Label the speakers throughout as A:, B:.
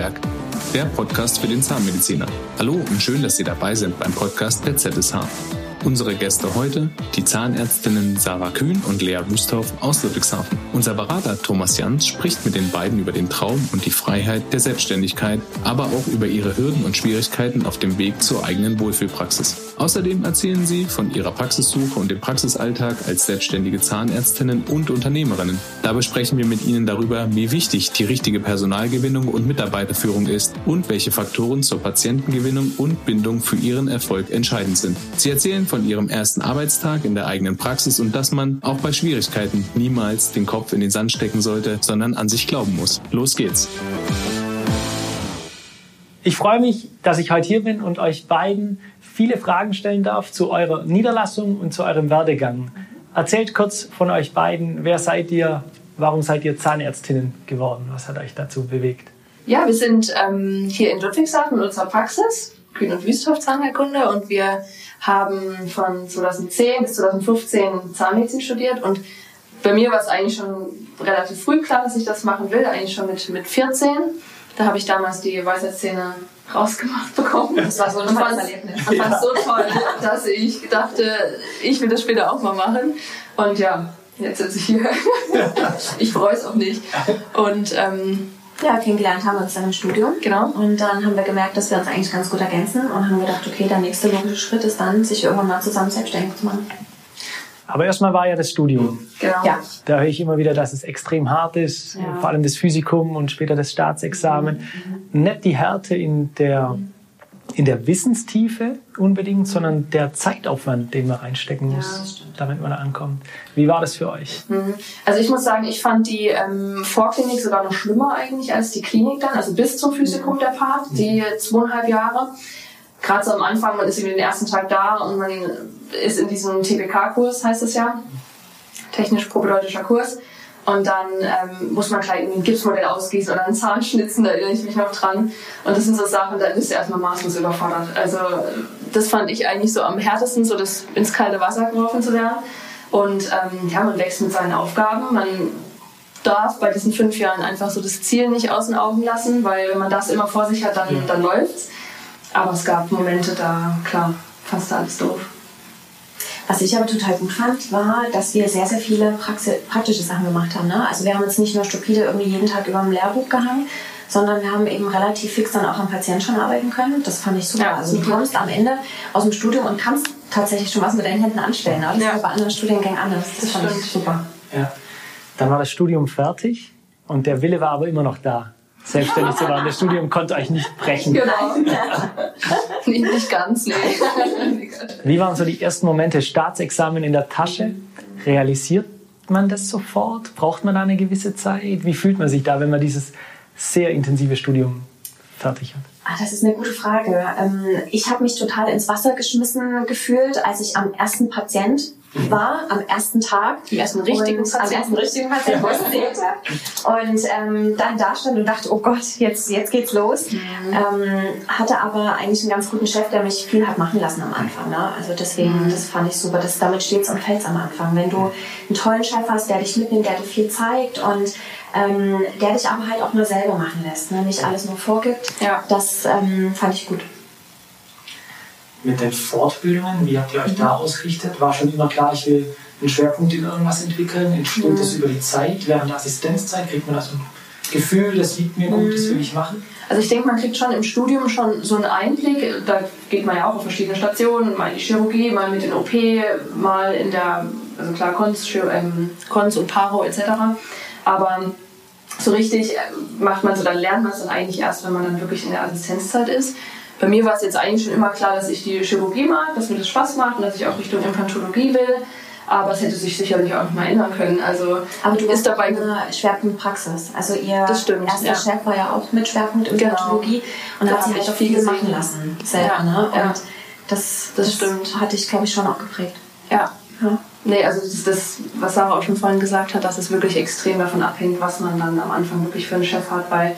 A: Mundwerk, der Podcast für den Zahnmediziner. Hallo und schön, dass Sie dabei sind beim Podcast der ZSH. Unsere Gäste heute, die Zahnärztinnen Sarah Kühn und Lea Wusthoff aus Ludwigshafen. Unser Berater Thomas Jans spricht mit den beiden über den Traum und die Freiheit der Selbstständigkeit, aber auch über ihre Hürden und Schwierigkeiten auf dem Weg zur eigenen Wohlfühlpraxis. Außerdem erzählen sie von ihrer Praxissuche und dem Praxisalltag als selbstständige Zahnärztinnen und Unternehmerinnen. Dabei sprechen wir mit ihnen darüber, wie wichtig die richtige Personalgewinnung und Mitarbeiterführung ist und welche Faktoren zur Patientengewinnung und Bindung für ihren Erfolg entscheidend sind. Sie erzählen von ihrem ersten Arbeitstag in der eigenen Praxis und dass man auch bei Schwierigkeiten niemals den Kopf in den Sand stecken sollte, sondern an sich glauben muss. Los geht's.
B: Ich freue mich, dass ich heute hier bin und euch beiden viele Fragen stellen darf zu eurer Niederlassung und zu eurem Werdegang. Erzählt kurz von euch beiden, wer seid ihr, warum seid ihr Zahnärztinnen geworden, was hat euch dazu bewegt?
C: Ja, wir sind ähm, hier in Ludwigshafen in unserer Praxis, Kühn und Wüsthoff Zahnheilkunde und wir haben von 2010 bis 2015 Zahnmedizin studiert und bei mir war es eigentlich schon relativ früh klar, dass ich das machen will, eigentlich schon mit, mit 14. Da habe ich damals die Weisheitszähne rausgemacht bekommen. Das war so ein tolles Erlebnis. Fand es so toll, dass ich dachte, ich will das später auch mal machen. Und ja, jetzt sitze ich hier. ich bereue es auch nicht. Und ähm,
D: ja, kennengelernt haben wir uns dann im Studium.
C: Genau.
D: Und dann haben wir gemerkt, dass wir uns eigentlich ganz gut ergänzen und haben gedacht, okay, der nächste logische Schritt ist dann, sich irgendwann mal zusammen selbstständig zu machen.
B: Aber erstmal war ja das Studium.
C: genau.
D: Ja.
B: Da höre ich immer wieder, dass es extrem hart ist,
D: Ja.
B: vor allem das Physikum und später das Staatsexamen. Nicht die Härte in der, in der Wissenstiefe unbedingt, sondern der Zeitaufwand, den man reinstecken
D: Ja,
B: muss,
D: stimmt.
B: damit man da ankommt. Wie war das für euch?
C: Mhm. Also ich muss sagen, ich fand die ähm, Vorklinik sogar noch schlimmer eigentlich als die Klinik dann, also bis zum Physikum der Part, die zweieinhalb Jahre. Gerade so am Anfang, man ist irgendwie den ersten Tag da und man ist in diesem TPK-Kurs, heißt es ja, technisch-propedeutischer Kurs. Und dann ähm, muss man gleich irgendwie ein Gipsmodell ausgießen oder einen Zahn schnitzen, da erinnere ich mich noch dran. Und das sind so Sachen, da bist du erstmal maßlos überfordert. Also das fand ich eigentlich so am härtesten, so das ins kalte Wasser geworfen zu werden. Und ähm, ja, man wächst mit seinen Aufgaben. Man darf bei diesen fünf Jahren einfach so das Ziel nicht aus den Augen lassen, weil wenn man das immer vor sich hat, dann, dann läuft's. Aber es gab Momente, da, klar, fast alles doof.
D: Was ich aber total gut fand, war, dass wir sehr, sehr viele Praxi praktische Sachen gemacht haben. Ne? Also wir haben jetzt nicht nur stupide irgendwie jeden Tag über dem Lehrbuch gehangen, sondern wir haben eben relativ fix dann auch am Patienten schon arbeiten können. Das fand ich super.
C: Ja,
D: also du kommst am Ende aus dem Studium und kannst tatsächlich schon was mit deinen Händen anstellen. Ne? Das
C: Ja.
D: ist ja bei anderen Studiengängen anders. Das,
C: Das
D: fand ich
C: stimmt.
D: super.
B: Ja. Dann war das Studium fertig und der Wille war aber immer noch da, selbstständig zu werden. Das Studium konnte euch nicht brechen.
C: Genau. nee, nicht ganz, nee.
B: Wie waren so die ersten Momente? Staatsexamen in der Tasche? Realisiert man das sofort? Braucht man da eine gewisse Zeit? Wie fühlt man sich da, wenn man dieses sehr intensive Studium fertig hat?
D: Ah, das ist eine gute Frage. Ähm, ich habe mich total ins Wasser geschmissen gefühlt, als ich am ersten Patient war, am ersten Tag.
C: Am ersten richtigen
D: und, Am
C: Patienten.
D: ersten richtigen Patienten. wo ich gesehen habe. und ähm, dann da stand und dachte, oh Gott, jetzt, jetzt geht's los. Ähm, hatte aber eigentlich einen ganz guten Chef, der mich viel hat machen lassen am Anfang. Ne? Also deswegen, das fand ich super. Das, damit steht's und fällt's am Anfang. Wenn du einen tollen Chef hast, der dich mitnimmt, der dir viel zeigt und ähm, der dich aber halt auch nur selber machen lässt, ne? nicht alles nur vorgibt.
C: Ja.
D: Das ähm, fand ich gut.
E: Mit den Fortbildungen, wie habt ihr euch da ausgerichtet? War schon immer klar, ich will einen Schwerpunkt in irgendwas entwickeln? Entsteht das über die Zeit? Während der Assistenzzeit kriegt man da so ein Gefühl, das liegt mir gut, das will ich machen?
C: Also ich denke, man kriegt schon im Studium schon so einen Einblick. Da geht man ja auch auf verschiedene Stationen, mal in die Chirurgie, mal mit in OP, mal in der, also klar, Chir- ähm, Cons und Paro etc. Aber so richtig äh, macht man so, dann lernt man es dann eigentlich erst, wenn man dann wirklich in der Assistenzzeit ist. Bei mir war es jetzt eigentlich schon immer klar, dass ich die Chirurgie mag, dass mir das Spaß macht und dass ich auch Richtung Implantologie will. Aber es hätte sich sicherlich auch noch mal ändern können. Also
D: Aber du
C: ist
D: bist
C: dabei
D: dabei eine Schwerpunkt Praxis. Also ihr
C: Das stimmt,
D: erster
C: ja.
D: Chef war ja auch mit Schwerpunkt in
C: Genau.
D: Implantologie und
C: Da
D: hat sie
C: hab
D: halt auch
C: viel gesehen.
D: machen lassen selber.
C: Ja,
D: Ne? Und
C: ja.
D: das,
C: Das stimmt.
D: hatte ich, glaube ich, schon auch geprägt.
C: Ja.
D: Ja.
C: Nee, also das, das, was Sarah auch schon vorhin gesagt hat, dass es wirklich extrem davon abhängt, was man dann am Anfang wirklich für einen Chef hat, weil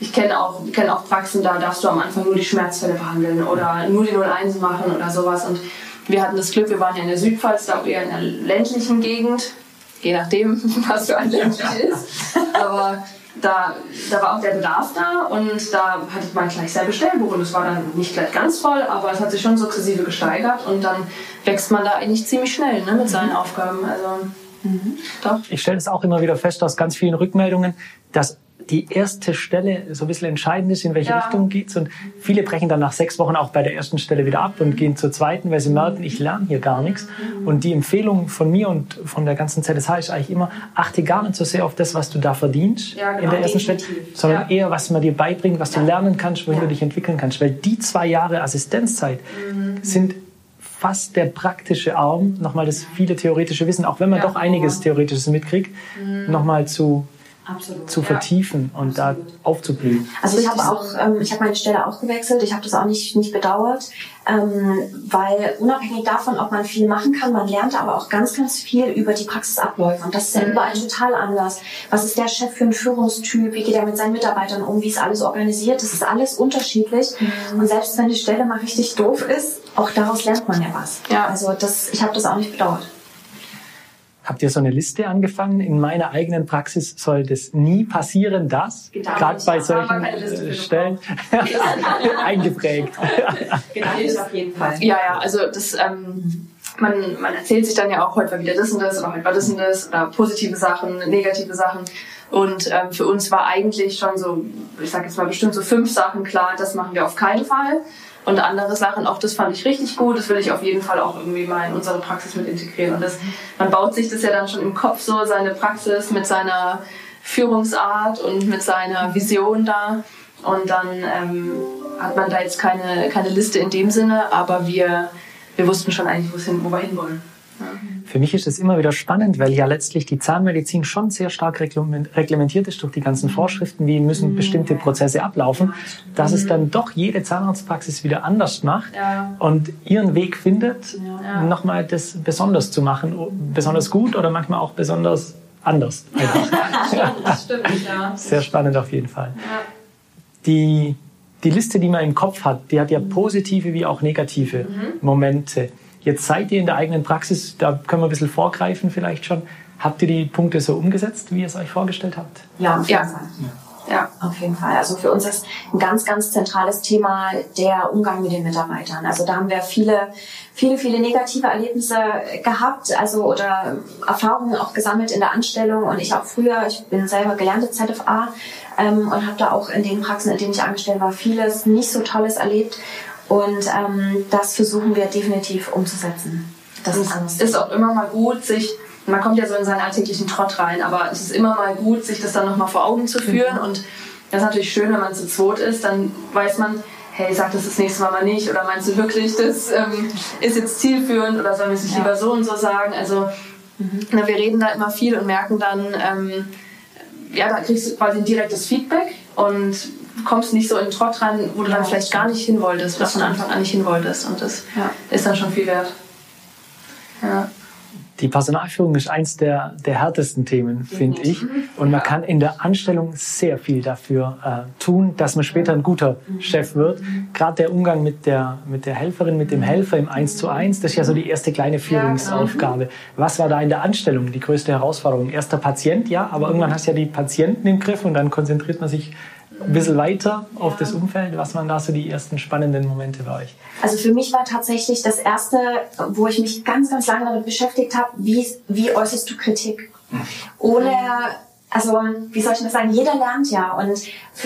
C: ich kenne auch, kenn auch Praxen, da darfst du am Anfang nur die Schmerzfälle behandeln oder nur die 01 machen oder sowas. Und wir hatten das Glück, wir waren ja in der Südpfalz, da auch eher in der ländlichen Gegend, je nachdem, was für ein ländlich ist. Aber da, da war auch der Bedarf da und da hatte man gleich sein Bestellbuch und es war dann nicht gleich ganz voll, aber es hat sich schon sukzessive gesteigert und dann wächst man da eigentlich ziemlich schnell ne, mit seinen Aufgaben. Also
B: mhm. doch. Ich stelle es auch immer wieder fest aus ganz vielen Rückmeldungen, dass die erste Stelle so ein bisschen entscheidend ist, in welche ja. Richtung geht's. Und viele brechen dann nach sechs Wochen auch bei der ersten Stelle wieder ab und gehen zur zweiten, weil sie merken, ich lerne hier gar nichts. Und die Empfehlung von mir und von der ganzen ZSH ist eigentlich immer, achte gar nicht so sehr auf das, was du da verdienst ja, genau, in der ersten definitiv. Stelle, sondern ja. eher, was man dir beibringt, was du lernen kannst, wohin du dich entwickeln kannst. Weil die zwei Jahre Assistenzzeit mhm. sind fast der praktische Arm, nochmal das viele theoretische Wissen, auch wenn man doch einiges Theoretisches mitkriegt, mhm. nochmal zu Absolut, zu vertiefen ja. und da aufzublühen.
D: Also ich habe auch, ähm, ich habe meine Stelle auch gewechselt. Ich habe das auch nicht nicht bedauert, ähm, weil unabhängig davon, ob man viel machen kann, man lernt aber auch ganz ganz viel über die Praxisabläufe und das ist ja mhm. überall total anders. Was ist der Chef für ein Führungstyp? Wie geht er mit seinen Mitarbeitern um? Wie ist alles organisiert? Das ist alles unterschiedlich mhm. und selbst wenn die Stelle mal richtig doof ist, auch daraus lernt man ja was. Ja. Also das, ich habe das auch nicht bedauert.
B: Habt ihr so eine Liste angefangen? In meiner eigenen Praxis soll das nie passieren, dass, genau, gerade bei solchen äh, Stellen, eingeprägt.
C: Genau, das auf jeden Fall. Ja, ja, also das, ähm, man, man erzählt sich dann ja auch, heute war wieder das und das oder heute war das und das oder positive Sachen, negative Sachen. Und ähm, für uns war eigentlich schon so, ich sag jetzt mal bestimmt so fünf Sachen klar, das machen wir auf keinen Fall und andere Sachen, auch das fand ich richtig gut, das will ich auf jeden Fall auch irgendwie mal in unsere Praxis mit integrieren. Und das, man baut sich das ja dann schon im Kopf so, seine Praxis mit seiner Führungsart und mit seiner Vision da. Und dann ähm, hat man da jetzt keine, keine Liste in dem Sinne, aber wir, wir wussten schon eigentlich, wo wir hinwollen.
B: Für mich ist es immer wieder spannend, weil ja letztlich die Zahnmedizin schon sehr stark reglementiert ist durch die ganzen mhm. Vorschriften, wie müssen mhm. bestimmte Prozesse ablaufen, dass es mhm. dann doch jede Zahnarztpraxis wieder anders macht und ihren Weg findet, nochmal das besonders zu machen, besonders gut oder manchmal auch besonders anders. das stimmt, ja. Sehr spannend auf jeden Fall. Die, die Liste, die man im Kopf hat, die hat ja positive wie auch negative Momente. Jetzt seid ihr in der eigenen Praxis, da können wir ein bisschen vorgreifen vielleicht schon. Habt ihr die Punkte so umgesetzt, wie ihr es euch vorgestellt habt?
D: Ja, auf jeden ja. Fall. Ja, auf jeden Fall. Also für uns ist ein ganz, ganz zentrales Thema der Umgang mit den Mitarbeitern. Also da haben wir viele, viele, viele negative Erlebnisse gehabt, also oder Erfahrungen auch gesammelt in der Anstellung. Und ich auch früher, ich bin selber gelernte ZFA ähm, und habe da auch in den Praxen, in denen ich angestellt war, vieles nicht so Tolles erlebt. Und ähm, das versuchen wir definitiv umzusetzen.
C: Das ist, es ist auch immer mal gut, sich man kommt ja so in seinen alltäglichen Trott rein, aber es ist immer mal gut, sich das dann nochmal vor Augen zu führen. Mhm. Und das ist natürlich schön, wenn man zu zweit ist, dann weiß man, hey, sag das das nächste Mal mal nicht. Oder meinst du wirklich, das ähm, ist jetzt zielführend oder sollen wir es nicht ja. lieber so und so sagen? Also mhm. na, wir reden da immer viel und merken dann, ähm, ja, da kriegst du quasi ein direktes Feedback und kommst nicht so in den Trott rein, wo du dann vielleicht gar nicht hin wolltest oder von Anfang an nicht hin wolltest. Und das ja. ist dann schon viel wert.
B: Ja. Die Personalführung ist eins der, der härtesten Themen, finde ich. Und man kann in der Anstellung sehr viel dafür äh, tun, dass man später ein guter Chef wird. Gerade der Umgang mit der, mit der Helferin, mit dem Helfer im Eins zu eins, das ist ja so die erste kleine Führungsaufgabe. Was war da in der Anstellung die größte Herausforderung? Erster Patient, ja, aber irgendwann hast du ja die Patienten im Griff und dann konzentriert man sich ein bisschen weiter auf das Umfeld. Was waren da so die ersten spannenden Momente bei euch?
D: Also für mich war tatsächlich das erste, wo ich mich ganz, ganz lange damit beschäftigt habe, wie, wie äußerst du Kritik? Ohne, also wie soll ich das sagen, jeder lernt ja. Und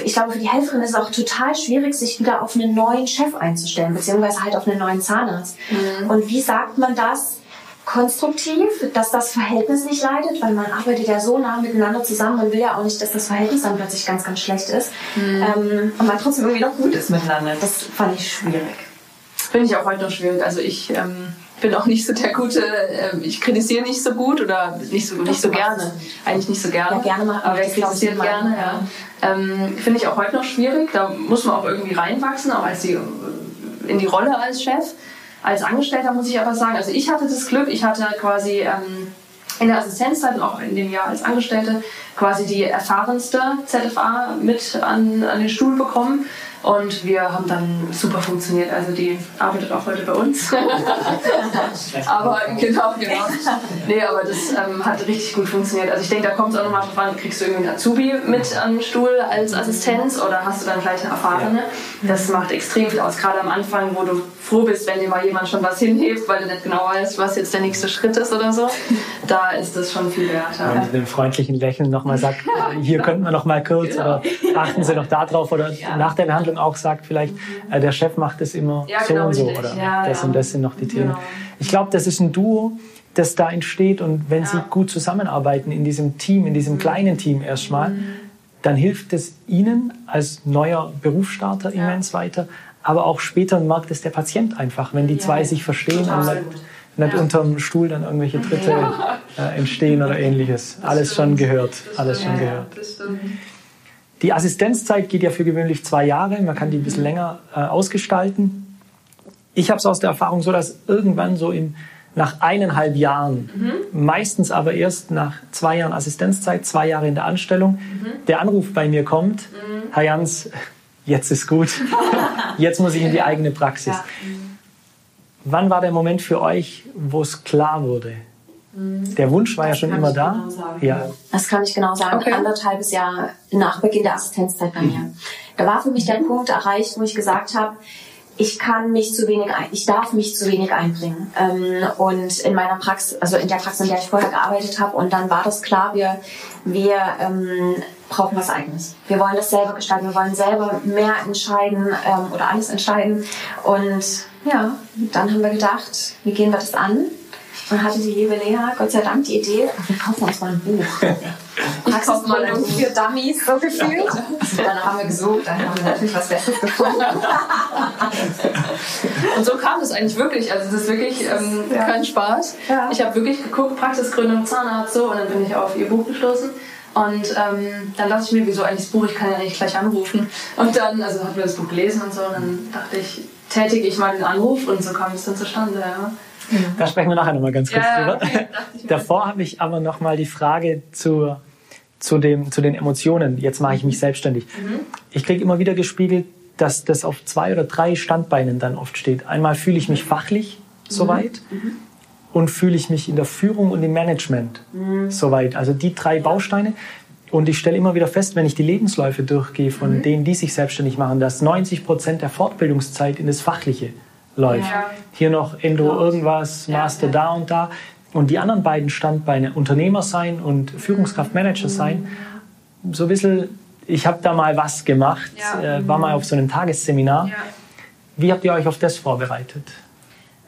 D: ich glaube, für die Helferin ist es auch total schwierig, sich wieder auf einen neuen Chef einzustellen, beziehungsweise halt auf einen neuen Zahnarzt. Mhm. Und wie sagt man das? Konstruktiv, dass das Verhältnis nicht leidet, weil man arbeitet ja so nah miteinander zusammen und will ja auch nicht, dass das Verhältnis dann plötzlich ganz, ganz schlecht ist mhm. ähm, und man trotzdem irgendwie noch gut ist miteinander. Das fand ich schwierig.
C: Finde ich auch heute noch schwierig. Also ich ähm, bin auch nicht so der gute, äh, ich kritisiere nicht so gut oder nicht so, nicht so gerne. Eigentlich nicht so gerne.
D: Ja, gerne mal.
C: Aber ich kritisiere gerne, ja. Ähm, Finde ich auch heute noch schwierig. Da muss man auch irgendwie reinwachsen, auch als die, in die Rolle als Chef. Als Angestellter muss ich aber sagen, also ich hatte das Glück, ich hatte quasi ähm, in der Assistenzzeit und auch in dem Jahr als Angestellte quasi die erfahrenste ZFA mit an, an den Stuhl bekommen. Und wir haben dann super funktioniert. Also die arbeitet auch heute bei uns. aber genau, genau. Nee, aber das ähm, hat richtig gut funktioniert. Also ich denke, da kommt es auch nochmal drauf an, kriegst du irgendwie einen Azubi mit am Stuhl als Assistenz oder hast du dann gleich eine Erfahrene? Das macht extrem viel aus. Gerade am Anfang, wo du froh bist, wenn dir mal jemand schon was hinhebt, weil du nicht genau weißt, was jetzt der nächste Schritt ist oder so. Da ist das schon viel wert.
B: Ja. Und mit einem freundlichen Lächeln nochmal sagt, hier könnten wir noch mal kurz genau. oder achten Sie noch darauf oder ja. nach der Behandlung auch sagt vielleicht, äh, der Chef macht es immer ja, so genau, und so richtig. oder ja, das und das sind noch die Themen. Genau. Ich glaube, das ist ein Duo, das da entsteht und wenn Sie gut zusammenarbeiten in diesem Team, in diesem mhm. kleinen Team erstmal, mhm. dann hilft es Ihnen als neuer Berufsstarter immens weiter, aber auch später merkt es der Patient einfach, wenn die zwei sich verstehen und nicht, nicht unterm Stuhl dann irgendwelche Dritte äh, entstehen oder ähnliches. Alles schon gehört, alles schon gehört. Die Assistenzzeit geht ja für gewöhnlich zwei Jahre. Man kann die ein bisschen länger äh, ausgestalten. Ich habe es aus der Erfahrung so, dass irgendwann so in, nach eineinhalb Jahren, mhm. meistens aber erst nach zwei Jahren Assistenzzeit, zwei Jahre in der Anstellung, mhm. der Anruf bei mir kommt, mhm. Herr Jans, jetzt ist gut, jetzt muss ich in die eigene Praxis. Ja. Wann war der Moment für euch, wo es klar wurde? Mhm. Der Wunsch war das ja schon immer da. Genau
D: ja. Das kann ich genau sagen. Okay. Anderthalbes Jahr nach Beginn der Assistenzzeit bei mir. Da war für mich der Punkt erreicht, wo ich gesagt habe, ich kann mich zu wenig, ein, ich darf mich zu wenig einbringen. Ähm, und in meiner Praxis, also in der Praxis, in der ich vorher gearbeitet habe, und dann war das klar, wir, wir ähm, brauchen was Eigenes. Wir wollen das selber gestalten, wir wollen selber mehr entscheiden ähm, oder alles entscheiden. Und ja, dann haben wir gedacht, wie gehen wir das an? Und hatte die liebe Lea, Gott sei Dank, die Idee, wir kaufen uns mal ein Buch. Praxisgründung für Dummies, so gefühlt. dann haben wir gesucht, dann haben wir natürlich was Besseres gefunden.
C: Und so kam es eigentlich wirklich. Also es ist wirklich ähm, ja. kein Spaß. Ja. Ich habe wirklich geguckt, Praxisgründung, Zahnarzt, so, und dann bin ich auf ihr Buch gestoßen. Und ähm, dann dachte ich mir, wieso eigentlich das Buch, ich kann ja nicht gleich anrufen. Und dann, also haben wir das Buch gelesen und so, und dann dachte ich, tätige ich mal den Anruf und so kam es dann zustande. Ja.
B: Da sprechen wir nachher nochmal ganz kurz ja, drüber. Okay, Davor habe ich aber nochmal die Frage zu, zu, dem, zu den Emotionen. Jetzt mache ich mich selbstständig. Mhm. Ich kriege immer wieder gespiegelt, dass das auf zwei oder drei Standbeinen dann oft steht. Einmal fühle ich mich fachlich soweit mhm. mhm. und fühle ich mich in der Führung und im Management mhm. soweit. Also die drei Bausteine. Und ich stelle immer wieder fest, wenn ich die Lebensläufe durchgehe von mhm. denen, die sich selbstständig machen, dass 90 Prozent der Fortbildungszeit in das Fachliche läuft. Ja. Hier noch Endo genau. irgendwas, Master ja, da und da. Und die anderen beiden Standbeine, Unternehmer sein und Führungskraftmanager sein, so ein bisschen, ich habe da mal was gemacht, äh, war mal auf so einem Tagesseminar. Wie habt ihr euch auf das vorbereitet?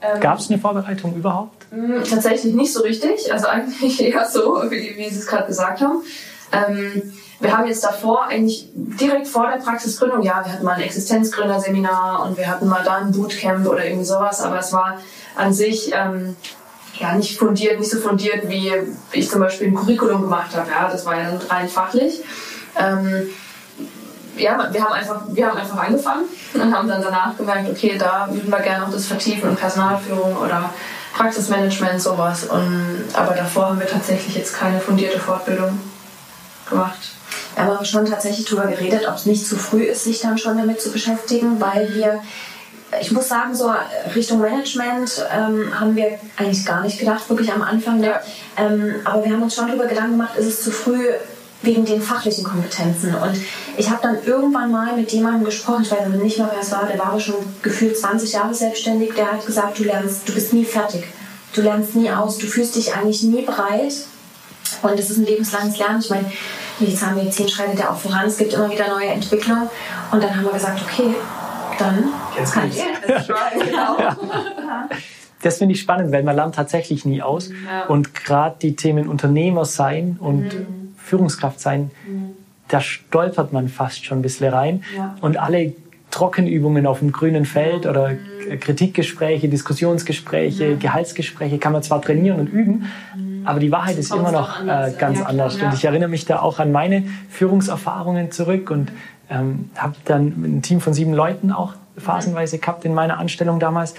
B: Ähm, Gab es eine Vorbereitung überhaupt?
C: Mm, tatsächlich nicht so richtig, also eigentlich eher so, wie, wie Sie es gerade gesagt haben. Ähm, wir haben jetzt davor eigentlich direkt vor der Praxisgründung, ja, wir hatten mal ein Existenzgründerseminar und wir hatten mal da ein Bootcamp oder irgendwie sowas, aber es war an sich ähm, ja nicht fundiert, nicht so fundiert, wie ich zum Beispiel ein Curriculum gemacht habe. Ja, das war ja rein fachlich. Ähm, ja, wir haben einfach, wir haben einfach angefangen und haben dann danach gemerkt, okay, da würden wir gerne noch das vertiefen und Personalführung oder Praxismanagement, sowas. Und, aber davor haben wir tatsächlich jetzt keine fundierte Fortbildung gemacht.
D: Aber schon tatsächlich darüber geredet, ob es nicht zu früh ist, sich dann schon damit zu beschäftigen, weil wir, ich muss sagen, so Richtung Management ähm, haben wir eigentlich gar nicht gedacht, wirklich am Anfang. Ja. Ähm, aber wir haben uns schon darüber Gedanken gemacht, ist es zu früh wegen den fachlichen Kompetenzen. Und ich habe dann irgendwann mal mit jemandem gesprochen, ich weiß nicht mehr, wer es war, der war aber schon gefühlt 20 Jahre selbstständig, der hat gesagt, du lernst, du bist nie fertig. Du lernst nie aus, du fühlst dich eigentlich nie bereit. Und es ist ein lebenslanges Lernen. Ich meine, die Zahnmedizin schreitet ja auch voran, es gibt immer wieder neue Entwicklungen. Und dann haben wir gesagt, okay, dann Jetzt kann ich das
B: genau. Das finde ich spannend, weil man lernt tatsächlich nie aus. Ja. Und gerade die Themen Unternehmer sein und mhm. Führungskraft sein, mhm. da stolpert man fast schon ein bisschen rein. Ja. Und alle Trockenübungen auf dem grünen Feld oder mhm. Kritikgespräche, Diskussionsgespräche, mhm. Gehaltsgespräche kann man zwar trainieren und üben, mhm. Aber die Wahrheit ist immer noch äh, ganz ja, anders. Ja. Und ich erinnere mich da auch an meine Führungserfahrungen zurück und ähm, habe dann ein Team von sieben Leuten auch phasenweise gehabt in meiner Anstellung damals.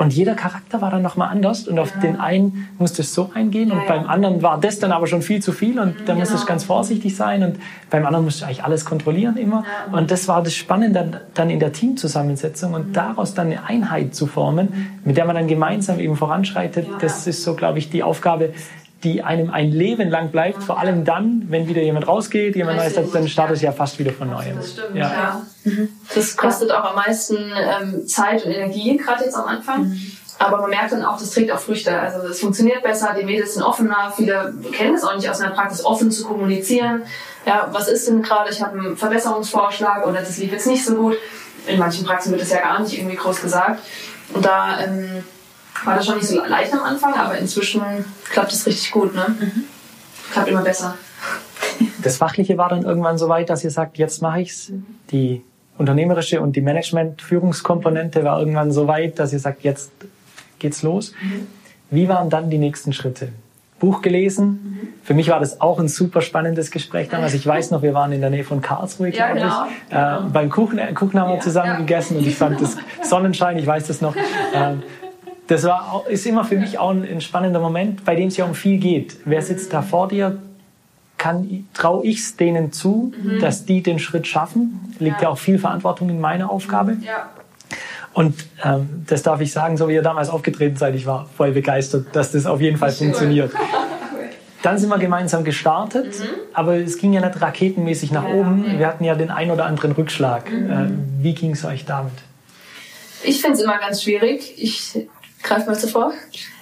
B: Und jeder Charakter war dann nochmal anders. Und auf den einen musste es so eingehen. Und beim anderen war das dann aber schon viel zu viel. Und da musste ich ganz vorsichtig sein. Und beim anderen musste ich eigentlich alles kontrollieren immer. Und das war das Spannende dann, dann in der Teamzusammensetzung. Und daraus dann eine Einheit zu formen, mit der man dann gemeinsam eben voranschreitet. Das ist so, glaube ich, die Aufgabe, die einem ein Leben lang bleibt, vor allem dann, wenn wieder jemand rausgeht, jemand Neues hat, dann startet es ja fast wieder von neuem.
C: Das stimmt, ja. ja. Mhm. Das kostet auch am meisten ähm, Zeit und Energie, gerade jetzt am Anfang. Mhm. Aber man merkt dann auch, das trägt auch Früchte. Also es funktioniert besser, die Mädels sind offener, viele kennen es auch nicht aus der Praxis, offen zu kommunizieren. Ja, was ist denn gerade, ich habe einen Verbesserungsvorschlag oder das lief jetzt nicht so gut. In manchen Praxen wird es ja gar nicht irgendwie groß gesagt. Und da ähm, war das schon nicht so leicht am Anfang, aber inzwischen klappt es richtig gut. Ne? Mhm. Klappt immer besser.
B: Das Fachliche war dann irgendwann so weit, dass ihr sagt, jetzt mache ich's. Die unternehmerische und die Management-Führungskomponente war irgendwann so weit, dass ihr sagt, jetzt geht's los. Mhm. Wie waren dann die nächsten Schritte? Buch gelesen. Mhm. Für mich war das auch ein super spannendes Gespräch damals. Ich weiß noch, wir waren in der Nähe von Karlsruhe, glaube ja, genau. ich. Äh, beim Kuchen, äh, Kuchen haben wir ja, zusammen ja. gegessen und ich fand das Sonnenschein, ich weiß das noch. Ähm, das war, ist immer für mich auch ein, ein spannender Moment, bei dem es ja um viel geht. Wer sitzt da vor dir? traue ich es denen zu, mhm. dass die den Schritt schaffen? Liegt ja. ja. auch viel Verantwortung in meiner Aufgabe. Ja. Und ähm, das darf ich sagen, so wie ihr damals aufgetreten seid, ich war voll begeistert, dass das auf jeden Fall funktioniert. Dann sind wir gemeinsam gestartet, mhm. aber es ging ja nicht raketenmäßig nach ja. oben. Wir hatten ja den ein oder anderen Rückschlag. Mhm. Äh, wie ging es euch damit?
C: Ich finde es immer ganz schwierig. Ich greif mal zuvor.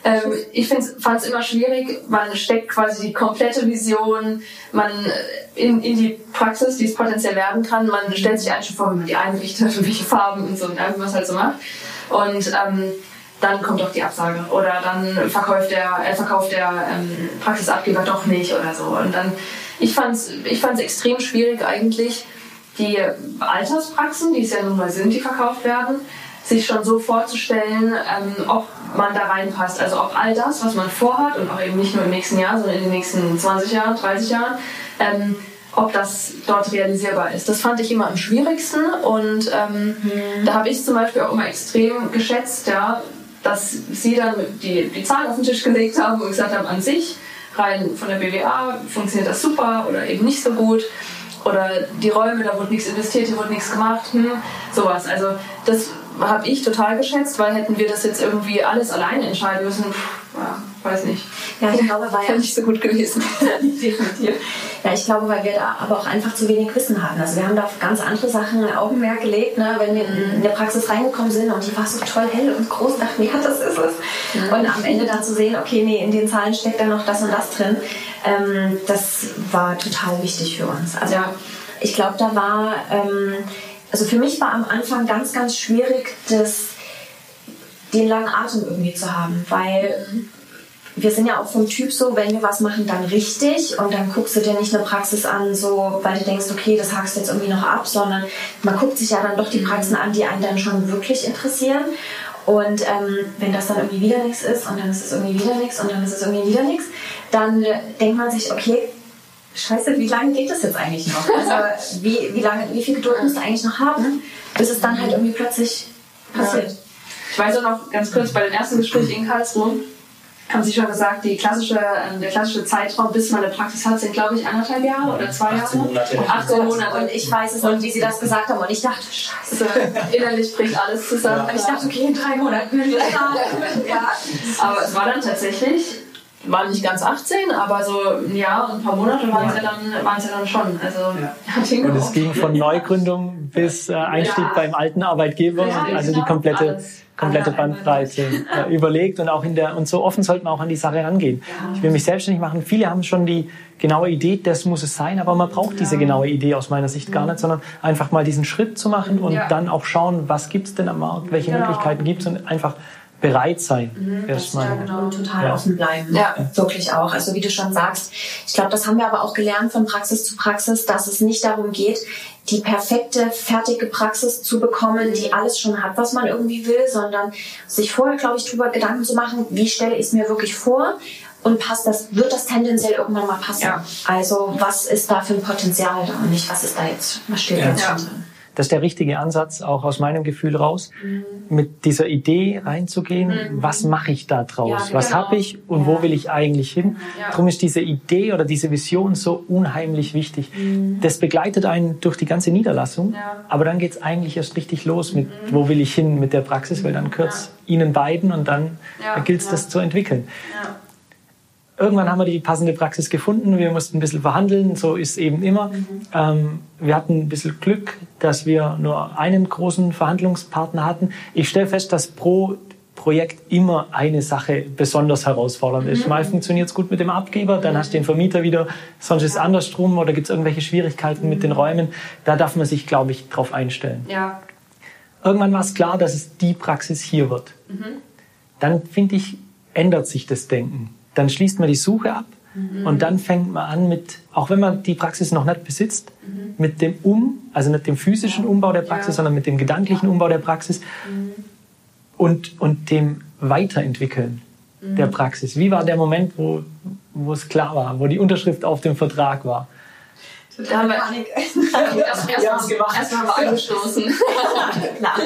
C: Ähm, ich fand es immer schwierig, man steckt quasi die komplette Vision man äh, in, in die Praxis, die es potenziell werden kann. Man stellt sich eigentlich vor, wie man die einrichtet und welche Farben und so und es halt so macht. Und ähm, dann kommt doch die Absage oder dann verkauft der, äh, verkauft der ähm, Praxisabgeber doch nicht oder so. Und dann, ich fand es ich fand's extrem schwierig eigentlich, die Alterspraxen, die es ja nun mal sind, die verkauft werden, sich schon so vorzustellen, ähm, ob man da reinpasst. Also ob all das, was man vorhat und auch eben nicht nur im nächsten Jahr, sondern in den nächsten 20 Jahren, 30 Jahren, ähm, ob das dort realisierbar ist. Das fand ich immer am schwierigsten und ähm, mhm. da habe ich zum Beispiel auch immer extrem geschätzt, ja, dass sie dann die, die Zahlen auf den Tisch gelegt haben und gesagt haben, an sich, rein von der BWA funktioniert das super oder eben nicht so gut oder die Räume, da wurde nichts investiert, hier wurde nichts gemacht, hm, sowas. Also das habe ich total geschätzt, weil hätten wir das jetzt irgendwie alles alleine entscheiden müssen, ja, weiß nicht.
D: Ja, ich glaube, weil
C: ja nicht so gut gewesen.
D: Ja, ich glaube, weil wir da aber auch einfach zu wenig Wissen hatten. Also wir haben da auf ganz andere Sachen Augenmerk gelegt, ne? wenn wir in der Praxis reingekommen sind und die war so toll hell und groß, und dachten, ja, das ist es. Mhm. Und am Ende dann zu sehen, okay, nee, in den Zahlen steckt da noch das und das drin, ähm, das war total wichtig für uns. Also ja. ich glaube, da war ähm, also für mich war am Anfang ganz, ganz schwierig, das, den langen Atem irgendwie zu haben, weil wir sind ja auch vom Typ so, wenn wir was machen, dann richtig und dann guckst du dir nicht eine Praxis an, so, weil du denkst, okay, das hakst du jetzt irgendwie noch ab, sondern man guckt sich ja dann doch die Praxen an, die einen dann schon wirklich interessieren. Und ähm, wenn das dann irgendwie wieder nichts ist und dann ist es irgendwie wieder nichts und dann ist es irgendwie wieder nichts, dann denkt man sich, okay, Scheiße, wie lange geht das jetzt eigentlich noch? Also wie, wie, lange, wie viel Geduld musst du eigentlich noch haben, bis es dann halt irgendwie plötzlich passiert?
C: Ich weiß auch noch ganz kurz, bei den ersten Gesprächen in Karlsruhe haben Sie schon gesagt, die klassische, ähm, der klassische Zeitraum, bis man eine Praxis hat, sind, glaube ich, anderthalb Jahre oder zwei 18 Jahre.
D: Monate. 18 Monate. Und ich weiß es und wie Sie das gesagt haben. Und ich dachte, scheiße.
C: Innerlich bricht alles zusammen.
D: Ja. Und ich dachte, okay, in drei Monaten
C: ja. Aber es war dann tatsächlich war nicht ganz 18, aber so ein Jahr und ein paar Monate waren es ja. dann, ja dann schon. Also,
B: ja. Und es ging von Neugründung bis äh, Einstieg ja. beim alten Arbeitgeber, also die komplette, Alles. komplette Bandbreite äh, überlegt und auch in der, und so offen sollte man auch an die Sache rangehen. Ich will mich selbstständig machen. Viele haben schon die genaue Idee, das muss es sein, aber man braucht diese genaue Idee aus meiner Sicht gar nicht, sondern einfach mal diesen Schritt zu machen und dann auch schauen, was gibt es denn am Markt, welche genau. Möglichkeiten gibt es und einfach bereit sein.
D: Mhm, erstmal. Ja, genau, total ja. offen bleiben. Ja. Wirklich auch. Also wie du schon sagst, ich glaube, das haben wir aber auch gelernt von Praxis zu Praxis, dass es nicht darum geht, die perfekte, fertige Praxis zu bekommen, die alles schon hat, was man irgendwie will, sondern sich vorher, glaube ich, darüber Gedanken zu machen, wie stelle ich es mir wirklich vor und passt das, wird das tendenziell irgendwann mal passen? Ja. Also was ist da für ein Potenzial da und nicht, was ist da jetzt, was steht ja. jetzt schon drin?
B: Das ist der richtige Ansatz, auch aus meinem Gefühl raus, mhm. mit dieser Idee reinzugehen, mhm. was mache ich da draus, ja, was genau. habe ich und ja. wo will ich eigentlich hin. Ja. Darum ist diese Idee oder diese Vision so unheimlich wichtig. Mhm. Das begleitet einen durch die ganze Niederlassung, aber dann geht es eigentlich erst richtig los mit, mhm. wo will ich hin mit der Praxis, weil dann es Ihnen beiden und dann gilt es, das zu entwickeln. Irgendwann haben wir die passende Praxis gefunden. Wir mussten ein bisschen verhandeln. So ist es eben immer. Mhm. Ähm, wir hatten ein bisschen Glück, dass wir nur einen großen Verhandlungspartner hatten. Ich stelle fest, dass pro Projekt immer eine Sache besonders herausfordernd ist. Mhm. Mal funktioniert es gut mit dem Abgeber, dann hast du den Vermieter wieder, sonst ist es andersrum oder gibt es irgendwelche Schwierigkeiten mhm. mit den mhm. Räumen. Da darf man sich, glaube ich, drauf einstellen. Ja. Irgendwann war es klar, dass es die Praxis hier wird. Mhm. Dann, finde ich, ändert sich das Denken. Dann schließt man die Suche ab mhm. und dann fängt man an mit, auch wenn man die Praxis noch nicht besitzt, mhm. mit dem Um, also nicht dem physischen Umbau der Praxis, ja. sondern mit dem gedanklichen Umbau der Praxis mhm. und, und dem Weiterentwickeln der mhm. Praxis. Wie war der Moment, wo, wo es klar war, wo die Unterschrift auf dem Vertrag war?
C: Da haben wir Panik. Erstmal erst mal angestoßen. Klar.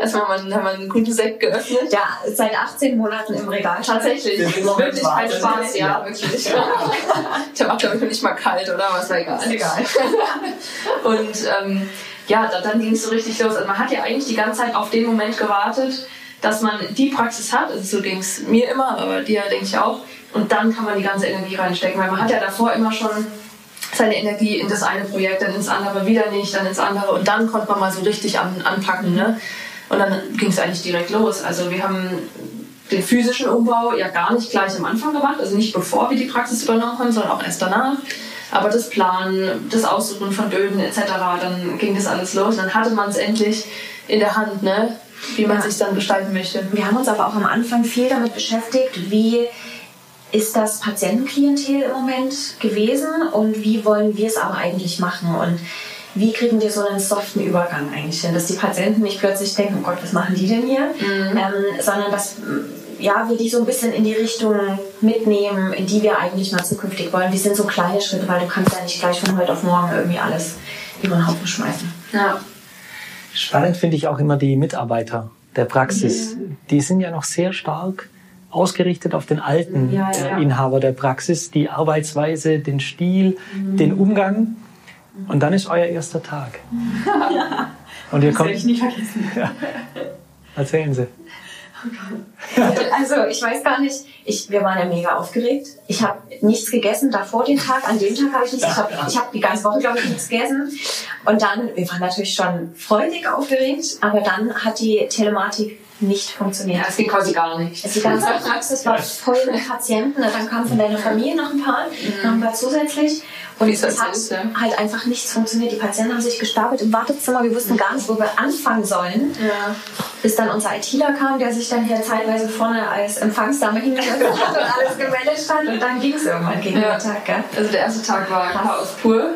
C: Erstmal haben wir einen guten Sekt geöffnet.
D: Ja, seit 18 Monaten im Regal.
C: Tatsächlich. Wirklich kein Spaß, ja, ja, wirklich. Der war, glaube ich, nicht mal kalt, oder? Aber war egal. Ist egal. Und ähm, ja, dann ging es so richtig los. Also man hat ja eigentlich die ganze Zeit auf den Moment gewartet, dass man die Praxis hat. Also so ging es mir immer, aber dir denke ich auch. Und dann kann man die ganze Energie reinstecken, weil man hat ja davor immer schon seine Energie in das eine Projekt, dann ins andere wieder nicht, dann ins andere und dann konnte man mal so richtig an, anpacken. Ne? Und dann ging es eigentlich direkt los. Also wir haben den physischen Umbau ja gar nicht gleich am Anfang gemacht, also nicht bevor wir die Praxis übernommen haben, sondern auch erst danach. Aber das Planen, das Aussuchen von Böden etc., dann ging das alles los. Dann hatte man es endlich in der Hand, ne? wie man ja. sich dann gestalten möchte.
D: Wir haben uns aber auch am Anfang viel damit beschäftigt, wie ist das Patientenklientel im Moment gewesen und wie wollen wir es aber eigentlich machen und wie kriegen wir so einen soften Übergang eigentlich hin, dass die Patienten nicht plötzlich denken, oh Gott, was machen die denn hier, mhm. ähm, sondern dass ja, wir die so ein bisschen in die Richtung mitnehmen, in die wir eigentlich mal zukünftig wollen. Wie sind so kleine Schritte, weil du kannst ja nicht gleich von heute auf morgen irgendwie alles über den Haufen schmeißen. Ja.
B: Spannend finde ich auch immer die Mitarbeiter der Praxis. Mhm. Die sind ja noch sehr stark ausgerichtet auf den alten ja, ja. Äh, Inhaber der Praxis, die Arbeitsweise, den Stil, mhm. den Umgang. Und dann ist euer erster Tag. Ja. Und ihr das kommt.
D: ich nie vergessen. Ja.
B: Erzählen Sie.
D: Also ich weiß gar nicht, ich, wir waren ja mega aufgeregt. Ich habe nichts gegessen davor den Tag, an dem Tag habe ich nichts, ich habe hab die ganze Woche, glaube ich, nichts gegessen. Und dann, wir waren natürlich schon freudig aufgeregt, aber dann hat die Telematik nicht funktioniert. Ja,
C: es ging quasi gar nicht.
D: Also die ganze Praxis war voll mit Patienten. Dann kam von deiner Familie noch ein paar, mhm. noch ein paar zusätzlich. Und es hat ist, ja. halt einfach nichts funktioniert. Die Patienten haben sich gestapelt im Wartezimmer. Wir wussten gar nicht, wo wir anfangen sollen. Ja. Bis dann unser ITler kam, der sich dann hier zeitweise vorne als Empfangsdame hingesetzt hat und alles gemanagt hat. Und dann ging es irgendwann gegen ja. den Tag. Gell?
C: Also der erste Tag war Chaos pur.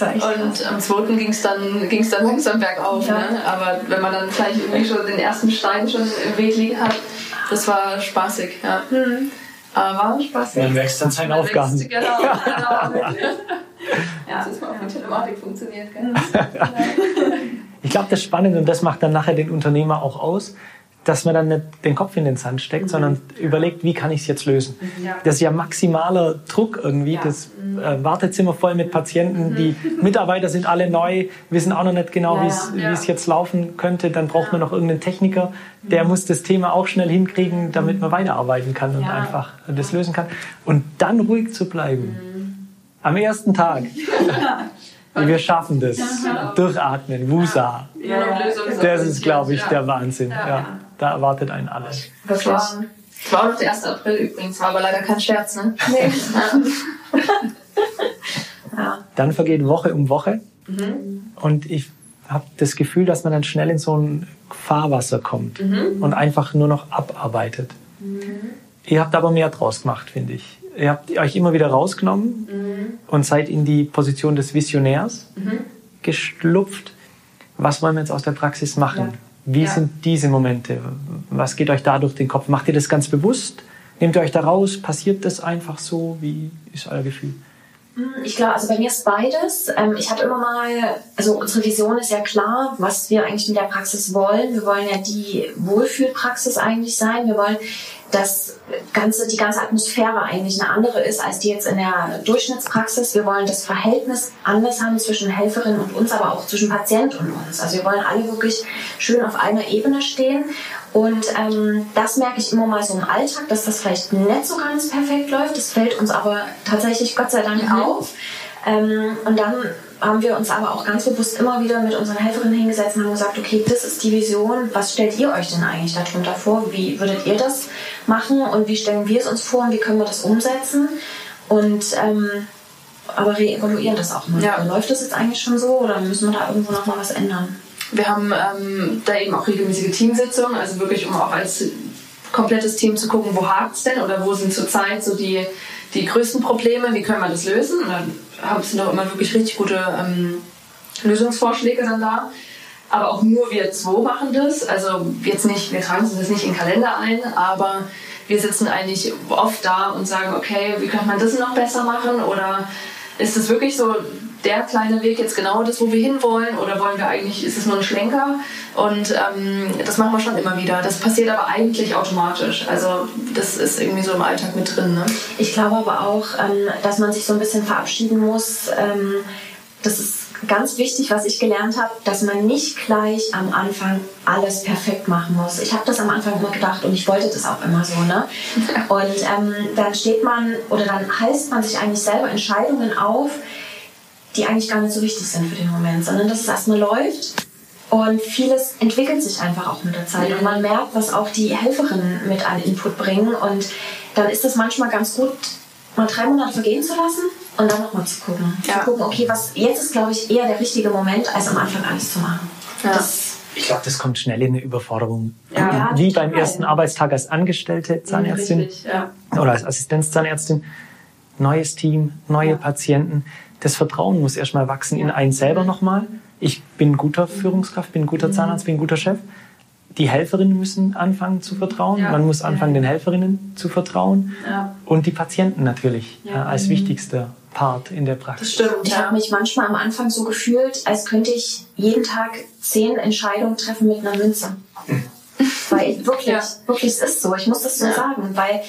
C: Und am zweiten ging es dann, ging's dann langsam bergauf. Ja. Ne? Aber wenn man dann gleich irgendwie schon den ersten Stein schon im Weg liegen hat, das war spaßig. Ja. Mhm. Aber war spaßig.
B: Man wächst an seinen Aufgaben. Wächst, genau, genau.
C: ja, das ist mal auf die Telematik funktioniert. Gell?
B: ich glaube, das ist spannend und das macht dann nachher den Unternehmer auch aus, dass man dann nicht den Kopf in den Sand steckt, mhm. sondern überlegt, wie kann ich es jetzt lösen. Mhm. Ja. Das ist ja maximaler Druck irgendwie. Ja. Das äh, Wartezimmer voll mit Patienten, mhm. die Mitarbeiter sind alle neu, wissen auch noch nicht genau, ja, wie es jetzt laufen könnte. Dann braucht man noch irgendeinen Techniker, der mhm. muss das Thema auch schnell hinkriegen, damit man weiterarbeiten kann und einfach das lösen kann. Und dann ruhig zu bleiben. Mhm. Am ersten Tag. Wir schaffen das. Durchatmen, Wusa. Das ist, glaube ich, der Wahnsinn. Ja da erwartet einen alles.
C: Das war, das war auch noch der 1. April übrigens, war aber leider kein Scherz, ne? Nee.
B: ja. Dann vergeht Woche um Woche mhm. und ich habe das Gefühl, dass man dann schnell in so ein Fahrwasser kommt mhm. und einfach nur noch abarbeitet. Mhm. Ihr habt aber mehr draus gemacht, finde ich. Ihr habt euch immer wieder rausgenommen mhm. und seid in die Position des Visionärs mhm. geschlupft. Was wollen wir jetzt aus der Praxis machen? Ja. Wie ja. sind diese Momente? Was geht euch da durch den Kopf? Macht ihr das ganz bewusst? Nehmt ihr euch da raus? Passiert das einfach so? Wie ist euer Gefühl?
D: Hm, ich glaube, also bei mir ist beides. Ähm, ich hatte immer mal, also unsere Vision ist ja klar, was wir eigentlich mit der Praxis wollen. Wir wollen ja die Wohlfühlpraxis eigentlich sein. Wir wollen das ganze, die ganze Atmosphäre eigentlich eine andere ist als die jetzt in der Durchschnittspraxis. Wir wollen das Verhältnis anders haben zwischen Helferin und uns, aber auch zwischen Patient und uns. Also wir wollen alle wirklich schön auf einer Ebene stehen. Und ähm, das merke ich immer mal so im Alltag, dass das vielleicht nicht so ganz perfekt läuft. Das fällt uns aber tatsächlich Gott sei Dank mhm. auf. Ähm, und dann haben wir uns aber auch ganz bewusst immer wieder mit unseren Helferinnen hingesetzt und haben gesagt, okay, das ist die Vision. Was stellt ihr euch denn eigentlich darunter vor? Wie würdet ihr das machen und wie stellen wir es uns vor und wie können wir das umsetzen? Und ähm, aber reevaluieren das auch mal. Ja. Läuft das jetzt eigentlich schon so oder müssen wir da irgendwo noch mal was ändern?
C: Wir haben ähm, da eben auch regelmäßige Teamsitzungen, also wirklich um auch als komplettes Team zu gucken, wo hakt es denn oder wo sind zurzeit so die, die größten Probleme, wie können wir das lösen? Und dann sind auch immer wirklich richtig gute ähm, Lösungsvorschläge dann da. Aber auch nur wir zwei machen das. Also jetzt nicht, wir tragen es nicht in den Kalender ein, aber wir sitzen eigentlich oft da und sagen, okay, wie könnte man das noch besser machen? Oder ist es wirklich so der kleine Weg jetzt genau das, wo wir hinwollen? Oder wollen wir eigentlich, ist es nur ein Schlenker? Und ähm, das machen wir schon immer wieder. Das passiert aber eigentlich automatisch. Also das ist irgendwie so im Alltag mit drin. Ne?
D: Ich glaube aber auch, ähm, dass man sich so ein bisschen verabschieden muss. Ähm, das ist ganz wichtig, was ich gelernt habe, dass man nicht gleich am Anfang alles perfekt machen muss. Ich habe das am Anfang immer gedacht und ich wollte das auch immer so. Ne? Und ähm, dann steht man oder dann heißt man sich eigentlich selber Entscheidungen auf, die eigentlich gar nicht so wichtig sind für den Moment, sondern dass es erstmal läuft und vieles entwickelt sich einfach auch mit der Zeit. Und man merkt, was auch die Helferinnen mit an Input bringen. Und dann ist es manchmal ganz gut, mal drei Monate vergehen zu lassen und dann nochmal zu gucken. Ja. Zu gucken, okay, was jetzt ist, glaube ich, eher der richtige Moment, als am Anfang alles zu machen. Ja.
B: Das, ich glaube, das kommt schnell in eine Überforderung. Ja, Wie beim ersten Arbeitstag als Angestellte Zahnärztin Richtig, ja. oder als Assistenzzahnärztin. Neues Team, neue Patienten das Vertrauen muss erstmal wachsen in einen selber nochmal. Ich bin guter Führungskraft, bin guter Zahnarzt, bin guter Chef. Die Helferinnen müssen anfangen zu vertrauen. Ja. Man muss anfangen, den Helferinnen zu vertrauen. Ja. Und die Patienten natürlich ja. als mhm. wichtigster Part in der Praxis.
D: Das stimmt. Ich habe mich manchmal am Anfang so gefühlt, als könnte ich jeden Tag zehn Entscheidungen treffen mit einer Münze. Mhm. Weil wirklich, wirklich, es ist so. Ich muss das so sagen, weil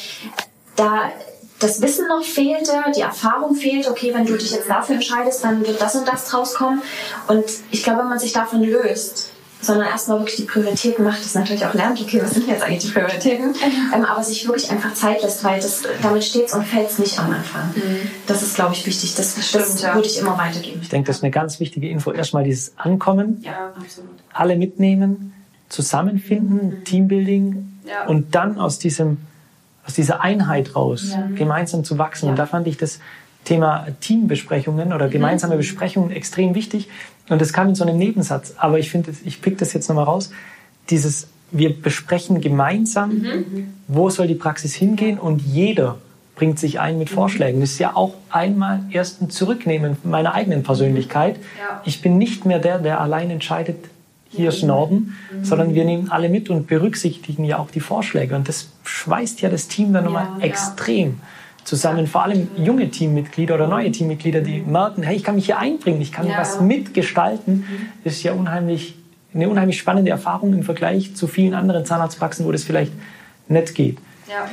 D: da das Wissen noch fehlte, die Erfahrung fehlt, okay, wenn du dich jetzt dafür entscheidest, dann wird das und das draus kommen. Und ich glaube, wenn man sich davon löst, sondern erstmal wirklich die Prioritäten macht, das natürlich auch lernt, okay, was sind jetzt eigentlich die Prioritäten, ähm, aber sich wirklich einfach Zeit lässt, weil das, damit steht und fällt es nicht am Anfang. Mhm. Das ist, glaube ich, wichtig. Das, Stimmt, das ja. würde ich immer weitergeben.
B: Ich denke, das ist eine ganz wichtige Info. Erstmal dieses Ankommen, ja, absolut. alle mitnehmen, zusammenfinden, mhm. Teambuilding ja. und dann aus diesem aus dieser Einheit raus ja. gemeinsam zu wachsen. Ja. Und da fand ich das Thema Teambesprechungen oder gemeinsame mhm. Besprechungen extrem wichtig. Und das kam in so einem Nebensatz. Aber ich finde, ich pick das jetzt nochmal raus. Dieses, wir besprechen gemeinsam, mhm. wo soll die Praxis hingehen und jeder bringt sich ein mit mhm. Vorschlägen. Das ist ja auch einmal erst ein Zurücknehmen meiner eigenen Persönlichkeit. Ja. Ich bin nicht mehr der, der allein entscheidet, hier ist Norden, mhm. sondern wir nehmen alle mit und berücksichtigen ja auch die Vorschläge. Und das schweißt ja das Team dann nochmal ja, extrem zusammen. Vor allem junge Teammitglieder oder neue Teammitglieder, die merken, hey, ich kann mich hier einbringen, ich kann ja. was mitgestalten, mhm. ist ja unheimlich, eine unheimlich spannende Erfahrung im Vergleich zu vielen anderen Zahnarztpraxen, wo das vielleicht nicht geht. Ja.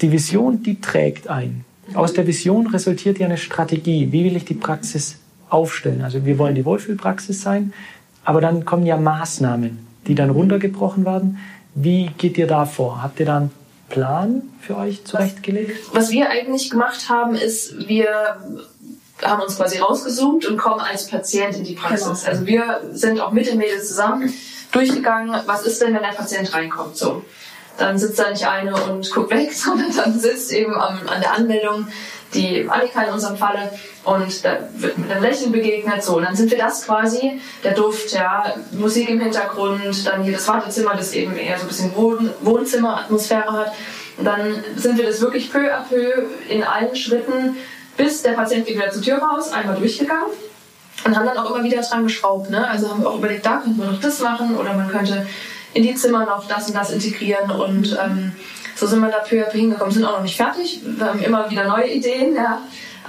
B: Die Vision, die trägt ein. Aus der Vision resultiert ja eine Strategie. Wie will ich die Praxis aufstellen? Also wir wollen die Wohlfühlpraxis sein. Aber dann kommen ja Maßnahmen, die dann runtergebrochen werden. Wie geht ihr da vor? Habt ihr da einen Plan für euch zurechtgelegt?
C: Was, wir eigentlich gemacht haben, ist, wir haben uns quasi rausgesucht und kommen als Patient in die Praxis. Genau. Also wir sind auch mit den Mädels zusammen durchgegangen, was ist denn, wenn der Patient reinkommt? So. Dann sitzt da nicht eine und guckt weg, sondern dann sitzt eben an der Anmeldung die Annika in unserem Falle und da wird mit einem Lächeln begegnet, so. Und dann sind wir das quasi, der Duft, ja, Musik im Hintergrund, dann hier das Wartezimmer, das eben eher so ein bisschen Wohn Wohnzimmeratmosphäre hat. Und dann sind wir das wirklich peu à peu in allen Schritten, bis der Patient geht wieder zur Tür raus, einmal durchgegangen und haben dann auch immer wieder dran geschraubt. Ne? Also haben wir auch überlegt, da könnte man noch das machen oder man könnte in die Zimmer noch das und das integrieren und ähm, so sind wir da peu à peu hingekommen. Sind auch noch nicht fertig. Wir haben immer wieder neue Ideen, ja.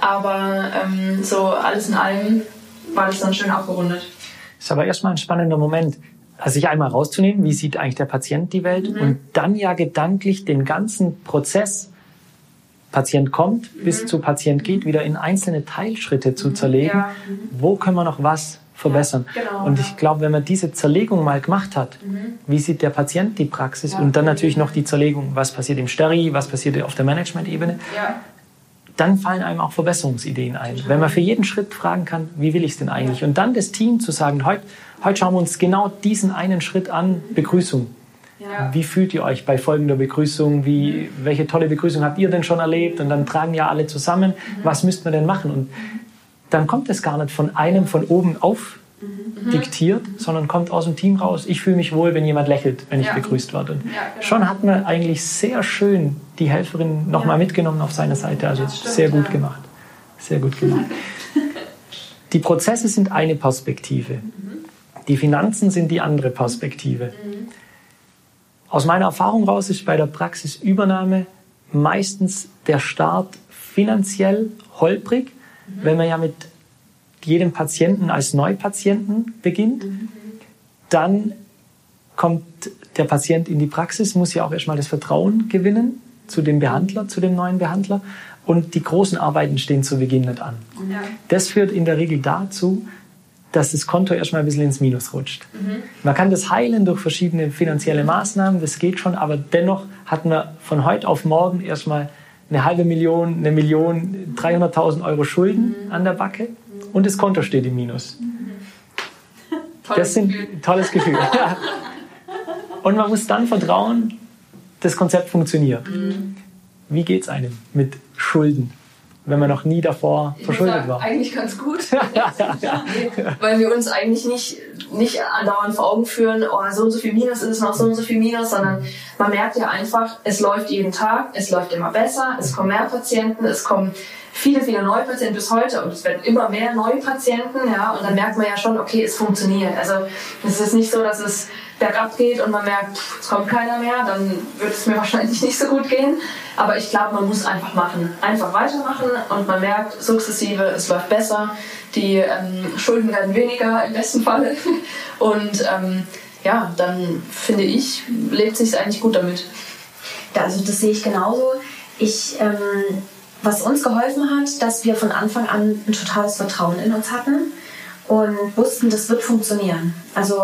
C: Aber ähm, so alles in allem war das dann schön abgerundet.
B: Ist aber erstmal ein spannender Moment, also sich einmal rauszunehmen, wie sieht eigentlich der Patient die Welt
C: Mhm.
B: und dann ja gedanklich den ganzen Prozess, Patient kommt,
C: Mhm.
B: bis zu Patient geht, wieder in einzelne Teilschritte zu zerlegen.
C: Ja.
B: Wo können wir noch was verbessern?
C: Ja, genau,
B: und
C: ja.
B: ich glaube, wenn man diese Zerlegung mal gemacht hat, wie sieht der Patient die Praxis
C: Ja.
B: und dann natürlich noch die Zerlegung, was passiert im Steri, was passiert auf der Management-Ebene,
C: Ja.
B: dann fallen einem auch Verbesserungsideen ein. Wenn man für jeden Schritt fragen kann, wie will ich es denn eigentlich? Und dann das Team zu sagen, heute, heute schauen wir uns genau diesen einen Schritt an, Begrüßung.
C: Ja.
B: Wie fühlt ihr euch bei folgender Begrüßung? Wie, welche tolle Begrüßung habt ihr denn schon erlebt? Und dann tragen ja alle zusammen, was müssten wir denn machen? Und dann kommt es gar nicht von einem von oben auf diktiert, sondern kommt aus dem Team raus. Ich fühle mich wohl, wenn jemand lächelt, wenn ich
C: Ja.
B: begrüßt werde.
C: Ja, genau.
B: schon hat man eigentlich sehr schön die Helferin nochmal mitgenommen auf seine Seite. Also
C: stimmt,
B: sehr gut
C: ja.
B: gemacht. Sehr gut gemacht. Die Prozesse sind eine Perspektive. Die Finanzen sind die andere Perspektive. Aus meiner Erfahrung raus ist bei der Praxisübernahme meistens der Start finanziell holprig, wenn man ja mit jedem Patienten als Neupatienten beginnt. Dann kommt der Patient in die Praxis, muss ja auch erstmal das Vertrauen gewinnen zu dem Behandler, zu dem neuen Behandler. Und die großen Arbeiten stehen zu Beginn nicht an.
C: Ja.
B: Das führt in der Regel dazu, dass das Konto erstmal ein bisschen ins Minus rutscht. Man kann das heilen durch verschiedene finanzielle Maßnahmen, das geht schon, aber dennoch hat man von heute auf morgen erstmal eine halbe Million, eine Million, 300.000 Euro Schulden an der Backe und das Konto steht im Minus.
C: Tolles
B: Das sind
C: Gefühl.
B: tolles Gefühl. Ja. Und man muss dann vertrauen, das Konzept funktioniert. Wie geht es einem mit Schulden, wenn man noch nie davor
C: Ich
B: verschuldet
C: sagen,
B: war?
C: eigentlich ganz gut. Weil wir uns eigentlich nicht, nicht andauernd vor Augen führen, oh, so und so viel Minus ist es noch, so und so viel Minus, sondern man merkt ja einfach, es läuft jeden Tag, es läuft immer besser, es kommen mehr Patienten, es kommen viele, viele neue Patienten bis heute und es werden immer mehr neue Patienten, ja, und dann merkt man ja schon, okay, es funktioniert. Also es ist nicht so, dass es bergab geht und man merkt, pff, es kommt keiner mehr, dann wird es mir wahrscheinlich nicht so gut gehen. Aber ich glaube, man muss einfach machen. Einfach weitermachen und man merkt sukzessive, es läuft besser. Die ähm, Schulden werden weniger im besten Falle. Und ähm, ja, dann finde ich, lebt sich eigentlich gut damit.
D: Ja, Also das sehe ich genauso. Ich, ähm, was uns geholfen hat, dass wir von Anfang an ein totales Vertrauen in uns hatten und wussten, das wird funktionieren. Also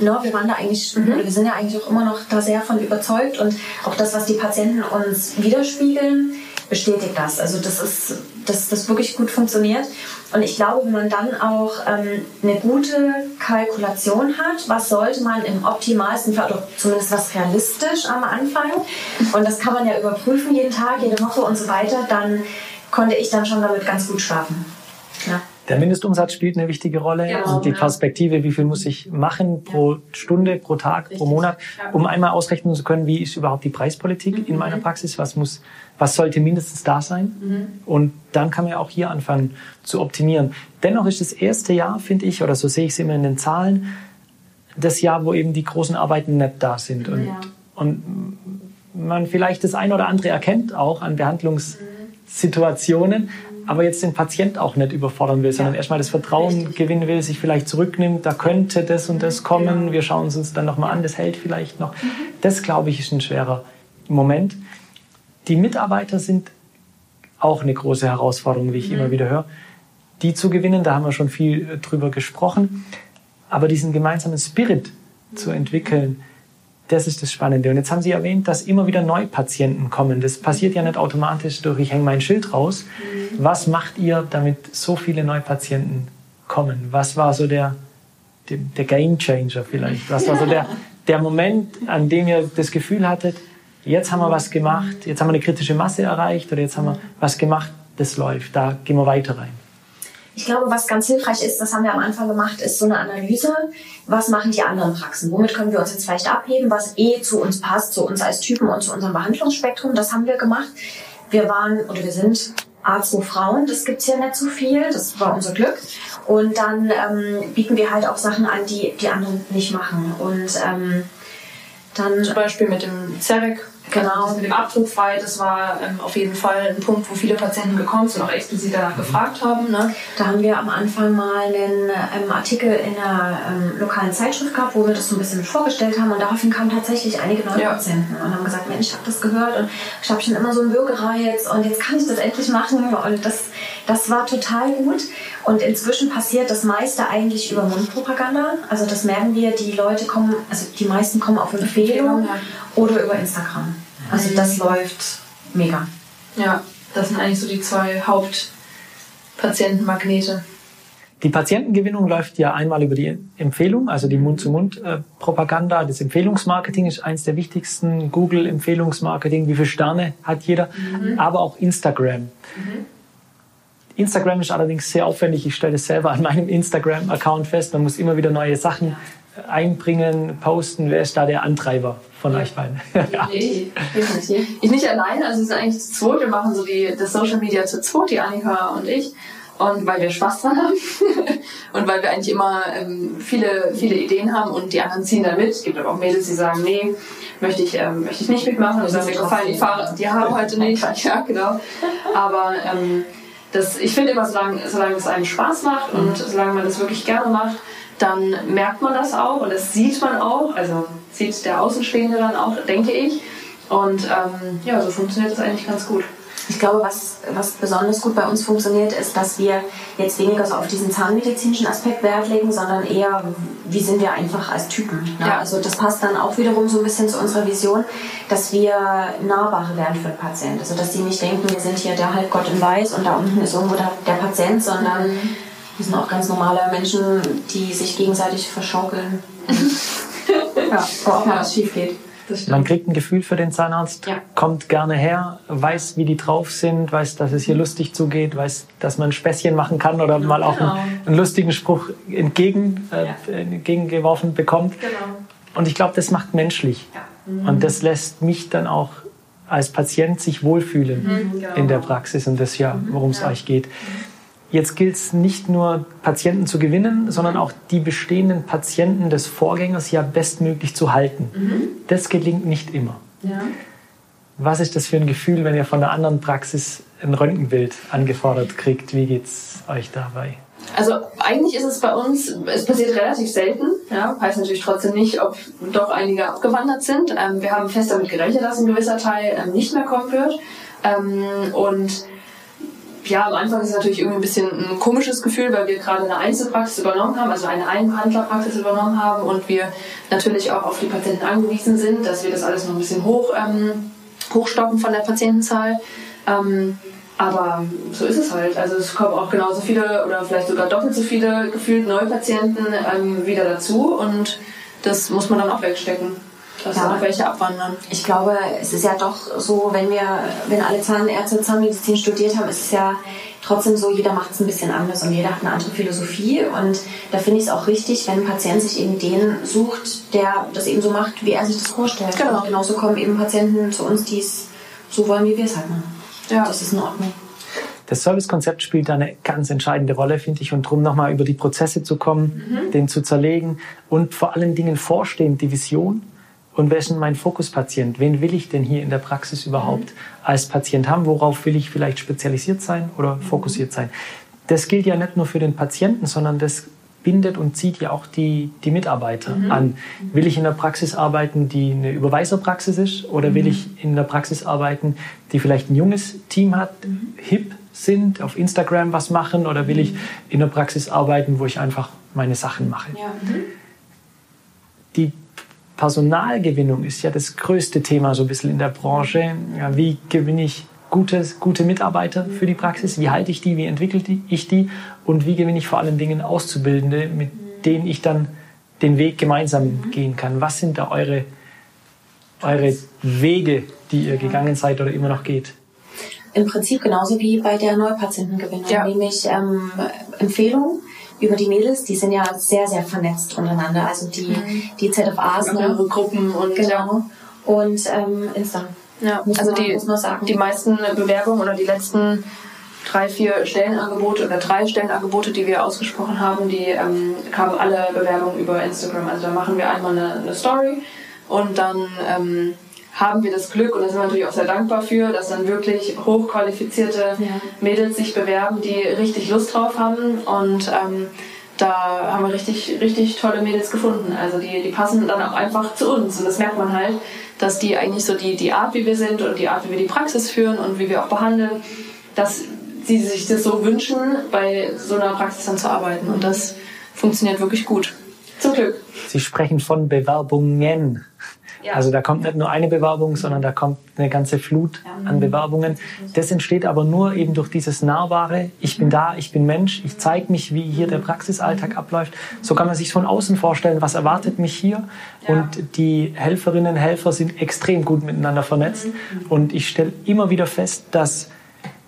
D: ne, wir waren da eigentlich, oder wir sind ja eigentlich auch immer noch da sehr von überzeugt und auch das, was die Patienten uns widerspiegeln, bestätigt das. Also das ist, dass das wirklich gut funktioniert. Und ich glaube, wenn man dann auch ähm, eine gute Kalkulation hat, was sollte man im optimalsten Fall, oder zumindest was realistisch am Anfang, und das kann man ja überprüfen jeden Tag, jede Woche und so weiter, dann konnte ich dann schon damit ganz gut schlafen. Ja.
B: Der Mindestumsatz spielt eine wichtige Rolle
C: Genau,
B: und die
C: ja.
B: Perspektive, wie viel muss ich machen pro Stunde, pro Tag, pro
C: Richtig.
B: Monat,
C: Ja.
B: um einmal ausrechnen zu können, wie ist überhaupt die Preispolitik in meiner Praxis, was muss, was sollte mindestens da sein und dann kann man ja auch hier anfangen zu optimieren. Dennoch ist das erste Jahr, finde ich, oder so sehe ich es immer in den Zahlen, das Jahr, wo eben die großen Arbeiten nicht da sind und,
C: Ja.
B: und man vielleicht das ein oder andere erkennt auch an Behandlungssituationen, aber jetzt den Patient auch nicht überfordern will, sondern erstmal das Vertrauen
C: Richtig.
B: gewinnen will, sich vielleicht zurücknimmt, da könnte das und das kommen,
C: Genau.
B: wir schauen es uns dann nochmal an, das hält vielleicht noch. Das, glaube ich, ist ein schwerer Moment. Die Mitarbeiter sind auch eine große Herausforderung, wie ich immer wieder höre. Die zu gewinnen, da haben wir schon viel äh, drüber gesprochen. Aber diesen gemeinsamen Spirit zu entwickeln, das ist das Spannende. Und jetzt haben Sie erwähnt, dass immer wieder Neupatienten kommen. Das passiert ja nicht automatisch durch, ich hänge mein Schild raus. Was macht ihr, damit so viele Neupatienten kommen? Was war so der, der, der Game Changer vielleicht? Was war so der, der Moment, an dem ihr das Gefühl hattet, jetzt haben wir was gemacht, jetzt haben wir eine kritische Masse erreicht oder jetzt haben wir was gemacht, das läuft, da gehen wir weiter rein.
D: Ich glaube, was ganz hilfreich ist, das haben wir am Anfang gemacht, ist so eine Analyse. Was machen die anderen Praxen? Womit können wir uns jetzt vielleicht abheben, was eh zu uns passt, zu uns als Typen und zu unserem Behandlungsspektrum? Das haben wir gemacht. Wir waren oder wir sind A2 Frauen, das gibt's ja nicht so viel, das war unser Glück. Und dann ähm, bieten wir halt auch Sachen an, die die anderen nicht machen. Und ähm, dann
C: Zum Beispiel mit dem CEREC Genau. Also das mit dem Abdruck frei, das war ähm, auf jeden Fall ein Punkt, wo viele Patienten gekommen sind und auch explizit danach gefragt haben. Ne?
D: Da haben wir am Anfang mal einen ähm, Artikel in einer ähm, lokalen Zeitschrift gehabt, wo wir das so ein bisschen vorgestellt haben und daraufhin kamen tatsächlich einige neue ja. Patienten und haben gesagt, Mensch, ich habe das gehört und ich habe schon immer so einen Würgereiz und jetzt kann ich das endlich machen und das, das war total gut. Und inzwischen passiert das meiste eigentlich über Mundpropaganda. Also das merken wir, die Leute kommen, also die meisten kommen auf Empfehlung oder über Instagram. Also das läuft mega.
C: Ja, das sind eigentlich so die zwei Hauptpatientenmagnete.
B: Die Patientengewinnung läuft ja einmal über die Empfehlung, also die Mund-zu-Mund-Propaganda. Das Empfehlungsmarketing ist eines der wichtigsten. Google Empfehlungsmarketing, wie viele Sterne hat jeder, mhm. aber auch Instagram. Mhm. Instagram ist allerdings sehr aufwendig. Ich stelle das selber an meinem Instagram-Account fest. Man muss immer wieder neue Sachen einbringen, posten. Wer ist da der Antreiber von ja. euch beiden?
C: ja. Nee, ich nicht. Ich nicht alleine, also es ist eigentlich zu zweit. Wir machen so die, das Social Media zu zweit, die Annika und ich. Und weil wir Spaß dran haben und weil wir eigentlich immer ähm, viele, viele Ideen haben und die anderen ziehen da mit. Es gibt aber auch Mädels, die sagen, nee, möchte ich, ähm, möchte ich nicht mitmachen. Und sagen, mir gefallen die Fahrer, die haben heute nicht. Ja, genau. Aber ähm, das, ich finde immer, solange, solange es einem Spaß macht und solange man das wirklich gerne macht, dann merkt man das auch und das sieht man auch. Also sieht der Außenstehende dann auch, denke ich. Und ähm, ja, so funktioniert das eigentlich ganz gut.
D: Ich glaube, was, was besonders gut bei uns funktioniert, ist, dass wir jetzt weniger so auf diesen zahnmedizinischen Aspekt Wert legen, sondern eher, wie sind wir einfach als Typen. Ne? Ja. Also das passt dann auch wiederum so ein bisschen zu unserer Vision, dass wir Nahbare werden für den Patienten. Also dass die nicht denken, wir sind hier der Halbgott in Weiß und da unten ist irgendwo der, der Patient, sondern mhm. wir sind auch ganz normale Menschen, die sich gegenseitig verschaukeln. ja, was schief geht.
B: Man kriegt ein Gefühl für den Zahnarzt, ja. kommt gerne her, weiß, wie die drauf sind, weiß, dass es hier lustig zugeht, weiß, dass man Späßchen machen kann oder ja, mal auch genau. einen, einen, lustigen Spruch entgegen, äh, entgegengeworfen bekommt. Genau. Und ich glaube, das macht menschlich. Mhm. Und das lässt mich dann auch als Patient sich wohlfühlen mhm, genau. in der Praxis und das ja, worum es euch geht. Jetzt gilt es nicht nur, Patienten zu gewinnen, sondern auch die bestehenden Patienten des Vorgängers ja bestmöglich zu halten. Mhm. Das gelingt nicht immer. Ja. Was ist das für ein Gefühl, wenn ihr von einer anderen Praxis ein Röntgenbild angefordert kriegt? Wie geht es euch dabei?
C: Also eigentlich ist es bei uns, es passiert relativ selten. Ja, heißt natürlich trotzdem nicht, ob doch einige abgewandert sind. Ähm, wir haben fest damit gerechnet, dass ein gewisser Teil ähm, nicht mehr kommen wird. Ähm, und ja, am Anfang ist es natürlich irgendwie ein bisschen ein komisches Gefühl, weil wir gerade eine Einzelpraxis übernommen haben, also eine Einbehandlerpraxis übernommen haben und wir natürlich auch auf die Patienten angewiesen sind, dass wir das alles noch ein bisschen hoch, ähm, hochstocken von der Patientenzahl. Ähm, aber so ist es halt. Also es kommen auch genauso viele oder vielleicht sogar doppelt so viele gefühlt Neupatienten ähm, wieder dazu und das muss man dann auch wegstecken dass ja. noch welche abwandern.
D: Ich glaube, es ist ja doch so, wenn wir, wenn alle Zahnärzte Zahnmedizin studiert haben, ist es ja trotzdem so, jeder macht es ein bisschen anders und jeder hat eine andere Philosophie. Und da finde ich es auch richtig, wenn ein Patient sich eben den sucht, der das eben so macht, wie er sich das vorstellt. Genau. Und genauso kommen eben Patienten zu uns, die es so wollen, wie wir es halt machen. Ja. Das ist in Ordnung.
B: Das Servicekonzept spielt da eine ganz entscheidende Rolle, finde ich. Und darum nochmal über die Prozesse zu kommen, mhm. den zu zerlegen und vor allen Dingen vorstehend die Vision und wer ist denn mein Fokuspatient? Wen will ich denn hier in der Praxis überhaupt mhm. als Patient haben? Worauf will ich vielleicht spezialisiert sein oder mhm. fokussiert sein? Das gilt ja nicht nur für den Patienten, sondern das bindet und zieht ja auch die, die Mitarbeiter mhm. an. Will ich in der Praxis arbeiten, die eine Überweiserpraxis ist? Oder mhm. will ich in der Praxis arbeiten, die vielleicht ein junges Team hat, mhm. hip sind, auf Instagram was machen? Oder will ich mhm. in der Praxis arbeiten, wo ich einfach meine Sachen mache? Ja. Die Personalgewinnung ist ja das größte Thema so ein bisschen in der Branche. Ja, wie gewinne ich gute, gute Mitarbeiter für die Praxis? Wie halte ich die? Wie entwickle ich die? Und wie gewinne ich vor allen Dingen Auszubildende, mit denen ich dann den Weg gemeinsam gehen kann? Was sind da eure, eure Wege, die ihr gegangen seid oder immer noch geht?
D: Im Prinzip genauso wie bei der Neupatientengewinnung, ja. nämlich ähm, Empfehlungen über die Mädels, die sind ja sehr, sehr vernetzt untereinander. Also die, mhm. die ZFAs.
C: Ne? Gruppen und
D: genau. Und ähm, Insta.
C: Ja, also man, die, die meisten Bewerbungen oder die letzten drei, vier Stellenangebote oder drei Stellenangebote, die wir ausgesprochen haben, die ähm, kamen alle Bewerbungen über Instagram. Also da machen wir einmal eine, eine Story und dann ähm, haben wir das Glück und da sind wir natürlich auch sehr dankbar für, dass dann wirklich hochqualifizierte
D: Ja.
C: Mädels sich bewerben, die richtig Lust drauf haben und ähm, da haben wir richtig, richtig tolle Mädels gefunden. Also die, die passen dann auch einfach zu uns und das merkt man halt, dass die eigentlich so die, die Art, wie wir sind und die Art, wie wir die Praxis führen und wie wir auch behandeln, dass sie sich das so wünschen, bei so einer Praxis dann zu arbeiten und das funktioniert wirklich gut. Zum Glück.
B: Sie sprechen von Bewerbungen.
C: Ja.
B: Also da kommt nicht nur eine Bewerbung, sondern da kommt eine ganze Flut an Bewerbungen. Das entsteht aber nur eben durch dieses Nahbare. Ich bin da, ich bin Mensch, ich zeige mich, wie hier der Praxisalltag abläuft. So kann man sich von außen vorstellen, was erwartet mich hier. Und die Helferinnen und Helfer sind extrem gut miteinander vernetzt. Und ich stelle immer wieder fest, dass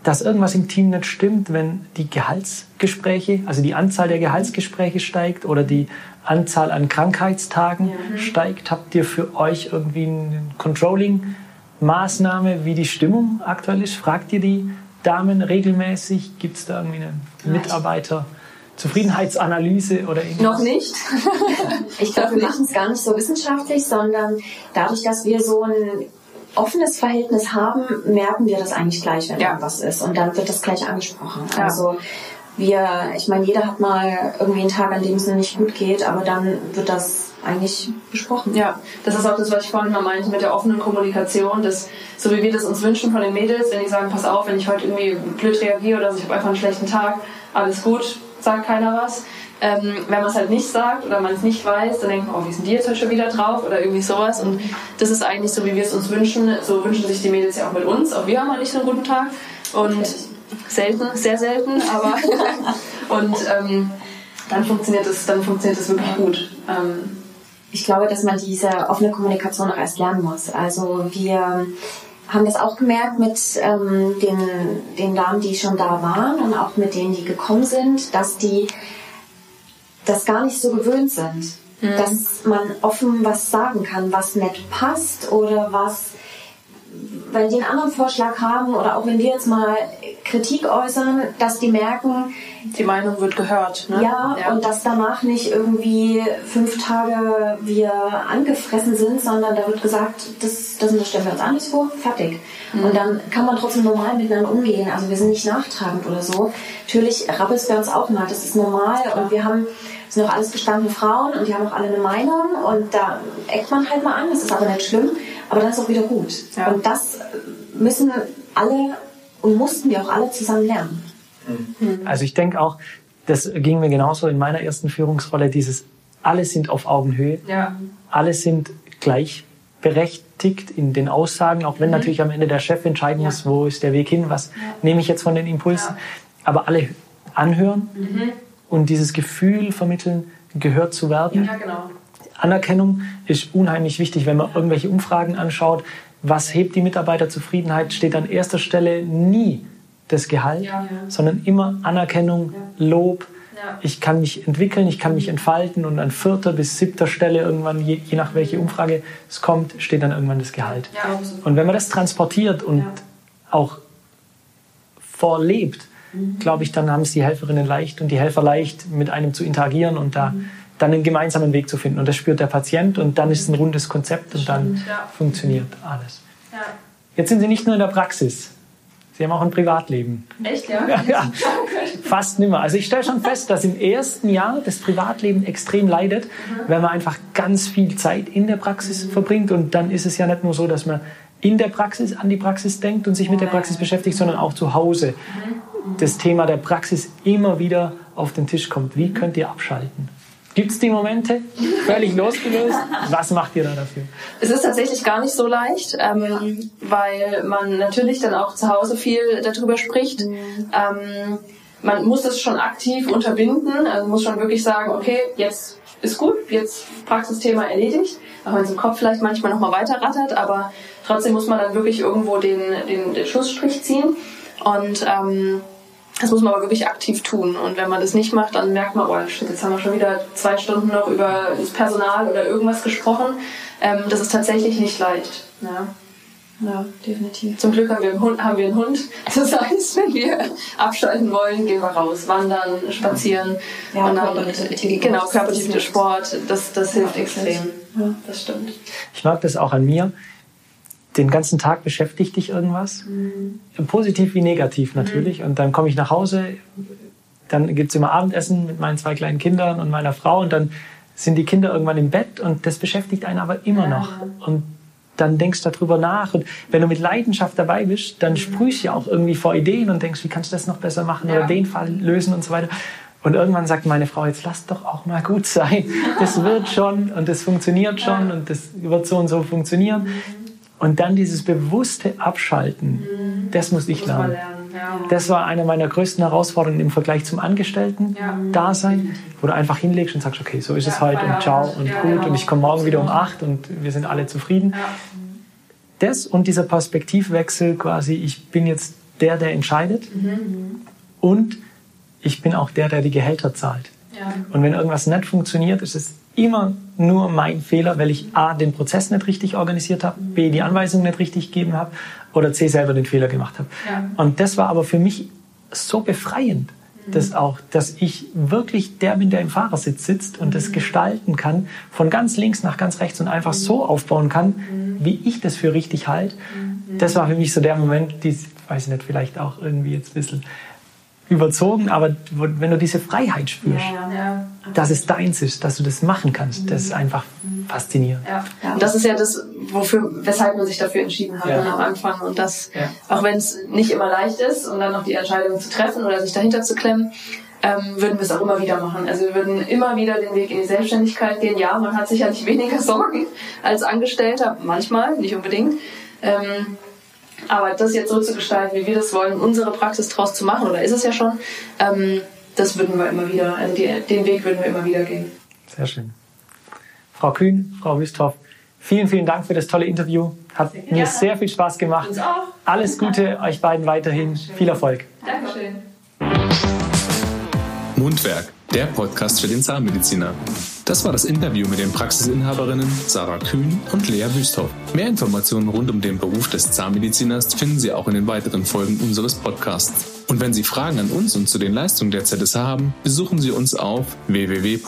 B: dass irgendwas im Team nicht stimmt, wenn die Gehaltsgespräche, also die Anzahl der Gehaltsgespräche steigt oder die Anzahl an Krankheitstagen steigt. Habt ihr für euch irgendwie eine Controlling-Maßnahme, wie die Stimmung aktuell ist? Fragt ihr die Damen regelmäßig? Gibt es da irgendwie eine Mitarbeiter-Zufriedenheitsanalyse oder irgendwas?
C: Noch nicht.
D: Ich glaube, wir
C: nicht.
D: machen es gar nicht so wissenschaftlich, sondern dadurch, dass wir so ein offenes Verhältnis haben, merken wir das eigentlich gleich, wenn
C: Ja.
D: irgendwas ist. Und dann wird das gleich angesprochen.
C: Ja.
D: Also wir, ich meine, jeder hat mal irgendwie einen Tag, an dem es nicht gut geht, aber dann wird das eigentlich besprochen.
C: Ja, das ist auch das, was ich vorhin mal meinte mit der offenen Kommunikation, dass so wie wir das uns wünschen von den Mädels, wenn die sagen, pass auf, wenn ich heute irgendwie blöd reagiere oder so, ich habe einfach einen schlechten Tag, alles gut, sagt keiner was. Ähm, wenn man es halt nicht sagt oder man es nicht weiß, dann denkt man, oh, wie sind die jetzt schon wieder drauf oder irgendwie sowas. Und das ist eigentlich so, wie wir es uns wünschen. So wünschen sich die Mädels ja auch mit uns. Auch wir haben halt nicht so einen guten Tag. Und selten, sehr selten, aber und ähm, dann funktioniert es, dann funktioniert es wirklich gut. Ähm,
D: Ich glaube, dass man diese offene Kommunikation auch erst lernen muss. Also wir haben das auch gemerkt mit ähm, den, den Damen, die schon da waren und auch mit denen, die gekommen sind, dass die das gar nicht so gewöhnt sind. Dass man offen was sagen kann, was nicht passt oder was, wenn die einen anderen Vorschlag haben oder auch wenn wir jetzt mal Kritik äußern, dass die merken,
C: die Meinung wird gehört. Ne?
D: ja, und dass danach nicht irgendwie fünf Tage wir angefressen sind, sondern da wird gesagt, das, das stellen wir uns anders vor, fertig. Und dann kann man trotzdem normal miteinander umgehen. Also wir sind nicht nachtragend oder so. Natürlich rappelt es bei uns auch mal, das ist normal und wir haben sind auch alles gestandene Frauen und die haben auch alle eine Meinung und da eckt man halt mal an, das ist aber nicht schlimm, aber dann ist auch wieder gut.
C: Ja.
D: Und das müssen alle und mussten wir auch alle zusammen lernen.
B: Also ich denke auch, das ging mir genauso in meiner ersten Führungsrolle, dieses alle sind auf Augenhöhe,
C: Ja.
B: alle sind gleichberechtigt in den Aussagen, auch wenn natürlich am Ende der Chef entscheiden muss, wo ist der Weg hin, was nehme ich jetzt von den Impulsen, aber alle anhören und dieses Gefühl vermitteln, gehört zu werden.
C: Ja, genau.
B: Anerkennung ist unheimlich wichtig, wenn man irgendwelche Umfragen anschaut. Was hebt die Mitarbeiterzufriedenheit? Steht an erster Stelle nie das Gehalt,
C: Ja, ja.
B: sondern immer Anerkennung, Lob. Ich kann mich entwickeln, ich kann mich entfalten und an vierter bis siebter Stelle irgendwann, je, je nach welche Umfrage es kommt, steht dann irgendwann das Gehalt.
C: Ja.
B: Und wenn man das transportiert und auch vorlebt, glaube ich, dann haben es die Helferinnen leicht und die Helfer leicht, mit einem zu interagieren und da dann einen gemeinsamen Weg zu finden. Und das spürt der Patient und dann ist es ein rundes Konzept und dann
C: ja.
B: funktioniert alles.
C: Ja.
B: Jetzt sind Sie nicht nur in der Praxis, Sie haben auch ein Privatleben.
C: Echt, ja?
B: Ja, ja. Fast nimmer. Also ich stelle schon fest, dass im ersten Jahr das Privatleben extrem leidet, wenn man einfach ganz viel Zeit in der Praxis verbringt. Und dann ist es ja nicht nur so, dass man in der Praxis an die Praxis denkt und sich mit der Praxis beschäftigt, sondern auch zu Hause. Das Thema der Praxis immer wieder auf den Tisch kommt. Wie könnt ihr abschalten? Gibt es die Momente? Völlig losgelöst? Was macht ihr da dafür?
C: Es ist tatsächlich gar nicht so leicht, ähm, weil man natürlich dann auch zu Hause viel darüber spricht. Ähm, man muss es schon aktiv unterbinden, also muss schon wirklich sagen, okay, jetzt ist gut, jetzt Praxisthema erledigt, auch wenn es im Kopf vielleicht manchmal nochmal weiter rattert, aber trotzdem muss man dann wirklich irgendwo den, den, den Schlussstrich ziehen und ähm, das muss man aber wirklich aktiv tun. Und wenn man das nicht macht, dann merkt man, oh shit, jetzt haben wir schon wieder zwei Stunden noch über das Personal oder irgendwas gesprochen. Ähm, das ist tatsächlich nicht leicht. Ja. Ja, definitiv. Zum Glück haben wir einen Hund. Haben wir einen Hund. Das heißt, wenn wir abschalten wollen, gehen wir raus, wandern, spazieren.
D: Ja,
C: und dann,
D: körperliche
C: genau,
D: Sport.
C: körperliche Sport, das, das hilft extrem. Ja, das stimmt.
B: Ich mag das auch an mir. Den ganzen Tag beschäftigt dich irgendwas. Mhm. Positiv wie negativ natürlich. Mhm. Und dann komme ich nach Hause, dann gibt es immer Abendessen mit meinen zwei kleinen Kindern und meiner Frau und dann sind die Kinder irgendwann im Bett und das beschäftigt einen aber immer noch. Und dann denkst du darüber nach. Und wenn du mit Leidenschaft dabei bist, dann mhm. sprühst du ja auch irgendwie vor Ideen und denkst, wie kannst du das noch besser machen ja. oder den Fall lösen und so weiter. Und irgendwann sagt meine Frau, jetzt lass doch auch mal gut sein. Das wird schon und das funktioniert schon und das wird so und so funktionieren. Mhm. Und dann dieses bewusste Abschalten, mhm. das muss ich lernen. Das war eine meiner größten Herausforderungen im Vergleich zum Angestellten-Dasein, wo du einfach hinlegst und sagst, okay, so ist es heute und ciao und gut genau. und ich komme morgen wieder um acht und wir sind alle zufrieden. Das und dieser Perspektivwechsel quasi, ich bin jetzt der, der entscheidet mhm. und ich bin auch der, der die Gehälter zahlt. Und wenn irgendwas nicht funktioniert, ist es immer nur mein Fehler, weil ich A, den Prozess nicht richtig organisiert habe, B, die Anweisung nicht richtig gegeben habe oder C, selber den Fehler gemacht habe. Ja. Und das war aber für mich so befreiend, mhm. dass auch, dass ich wirklich der bin, der im Fahrersitz sitzt und das mhm. gestalten kann, von ganz links nach ganz rechts und einfach so mhm. aufbauen kann, wie ich das für richtig halte. Das war für mich so der Moment, die, weiß ich nicht, vielleicht auch irgendwie jetzt ein bisschen überzogen, aber wenn du diese Freiheit spürst, ja, ja. dass es deins ist, dass du das machen kannst, das ist einfach faszinierend.
C: Ja. Und das ist ja das, wofür, weshalb man sich dafür entschieden hat am Anfang. Und das, auch wenn es nicht immer leicht ist, und dann noch die Entscheidung zu treffen oder sich dahinter zu klemmen, ähm, würden wir es auch immer wieder machen. Also wir würden immer wieder den Weg in die Selbstständigkeit gehen. Ja, man hat sicherlich weniger Sorgen als Angestellter, manchmal, nicht unbedingt. Ähm, aber das jetzt so zu gestalten, wie wir das wollen, unsere Praxis draus zu machen, oder ist es ja schon, ähm, das würden wir immer wieder, also die, den Weg würden wir immer wieder gehen.
B: Sehr schön. Frau Kühn, Frau Wüsthoff, vielen, vielen Dank für das tolle Interview. Hat sehr mir sehr viel Spaß gemacht. Uns auch. Alles Gute euch beiden weiterhin. Dankeschön. Viel Erfolg.
C: Dankeschön.
A: Mundwerk, der Podcast für den Zahnmediziner. Das war das Interview mit den Praxisinhaberinnen Sarah Kühn und Lea Wüsthoff. Mehr Informationen rund um den Beruf des Zahnmediziners finden Sie auch in den weiteren Folgen unseres Podcasts. Und wenn Sie Fragen an uns und zu den Leistungen der ZSH haben, besuchen Sie uns auf www.zsh.de.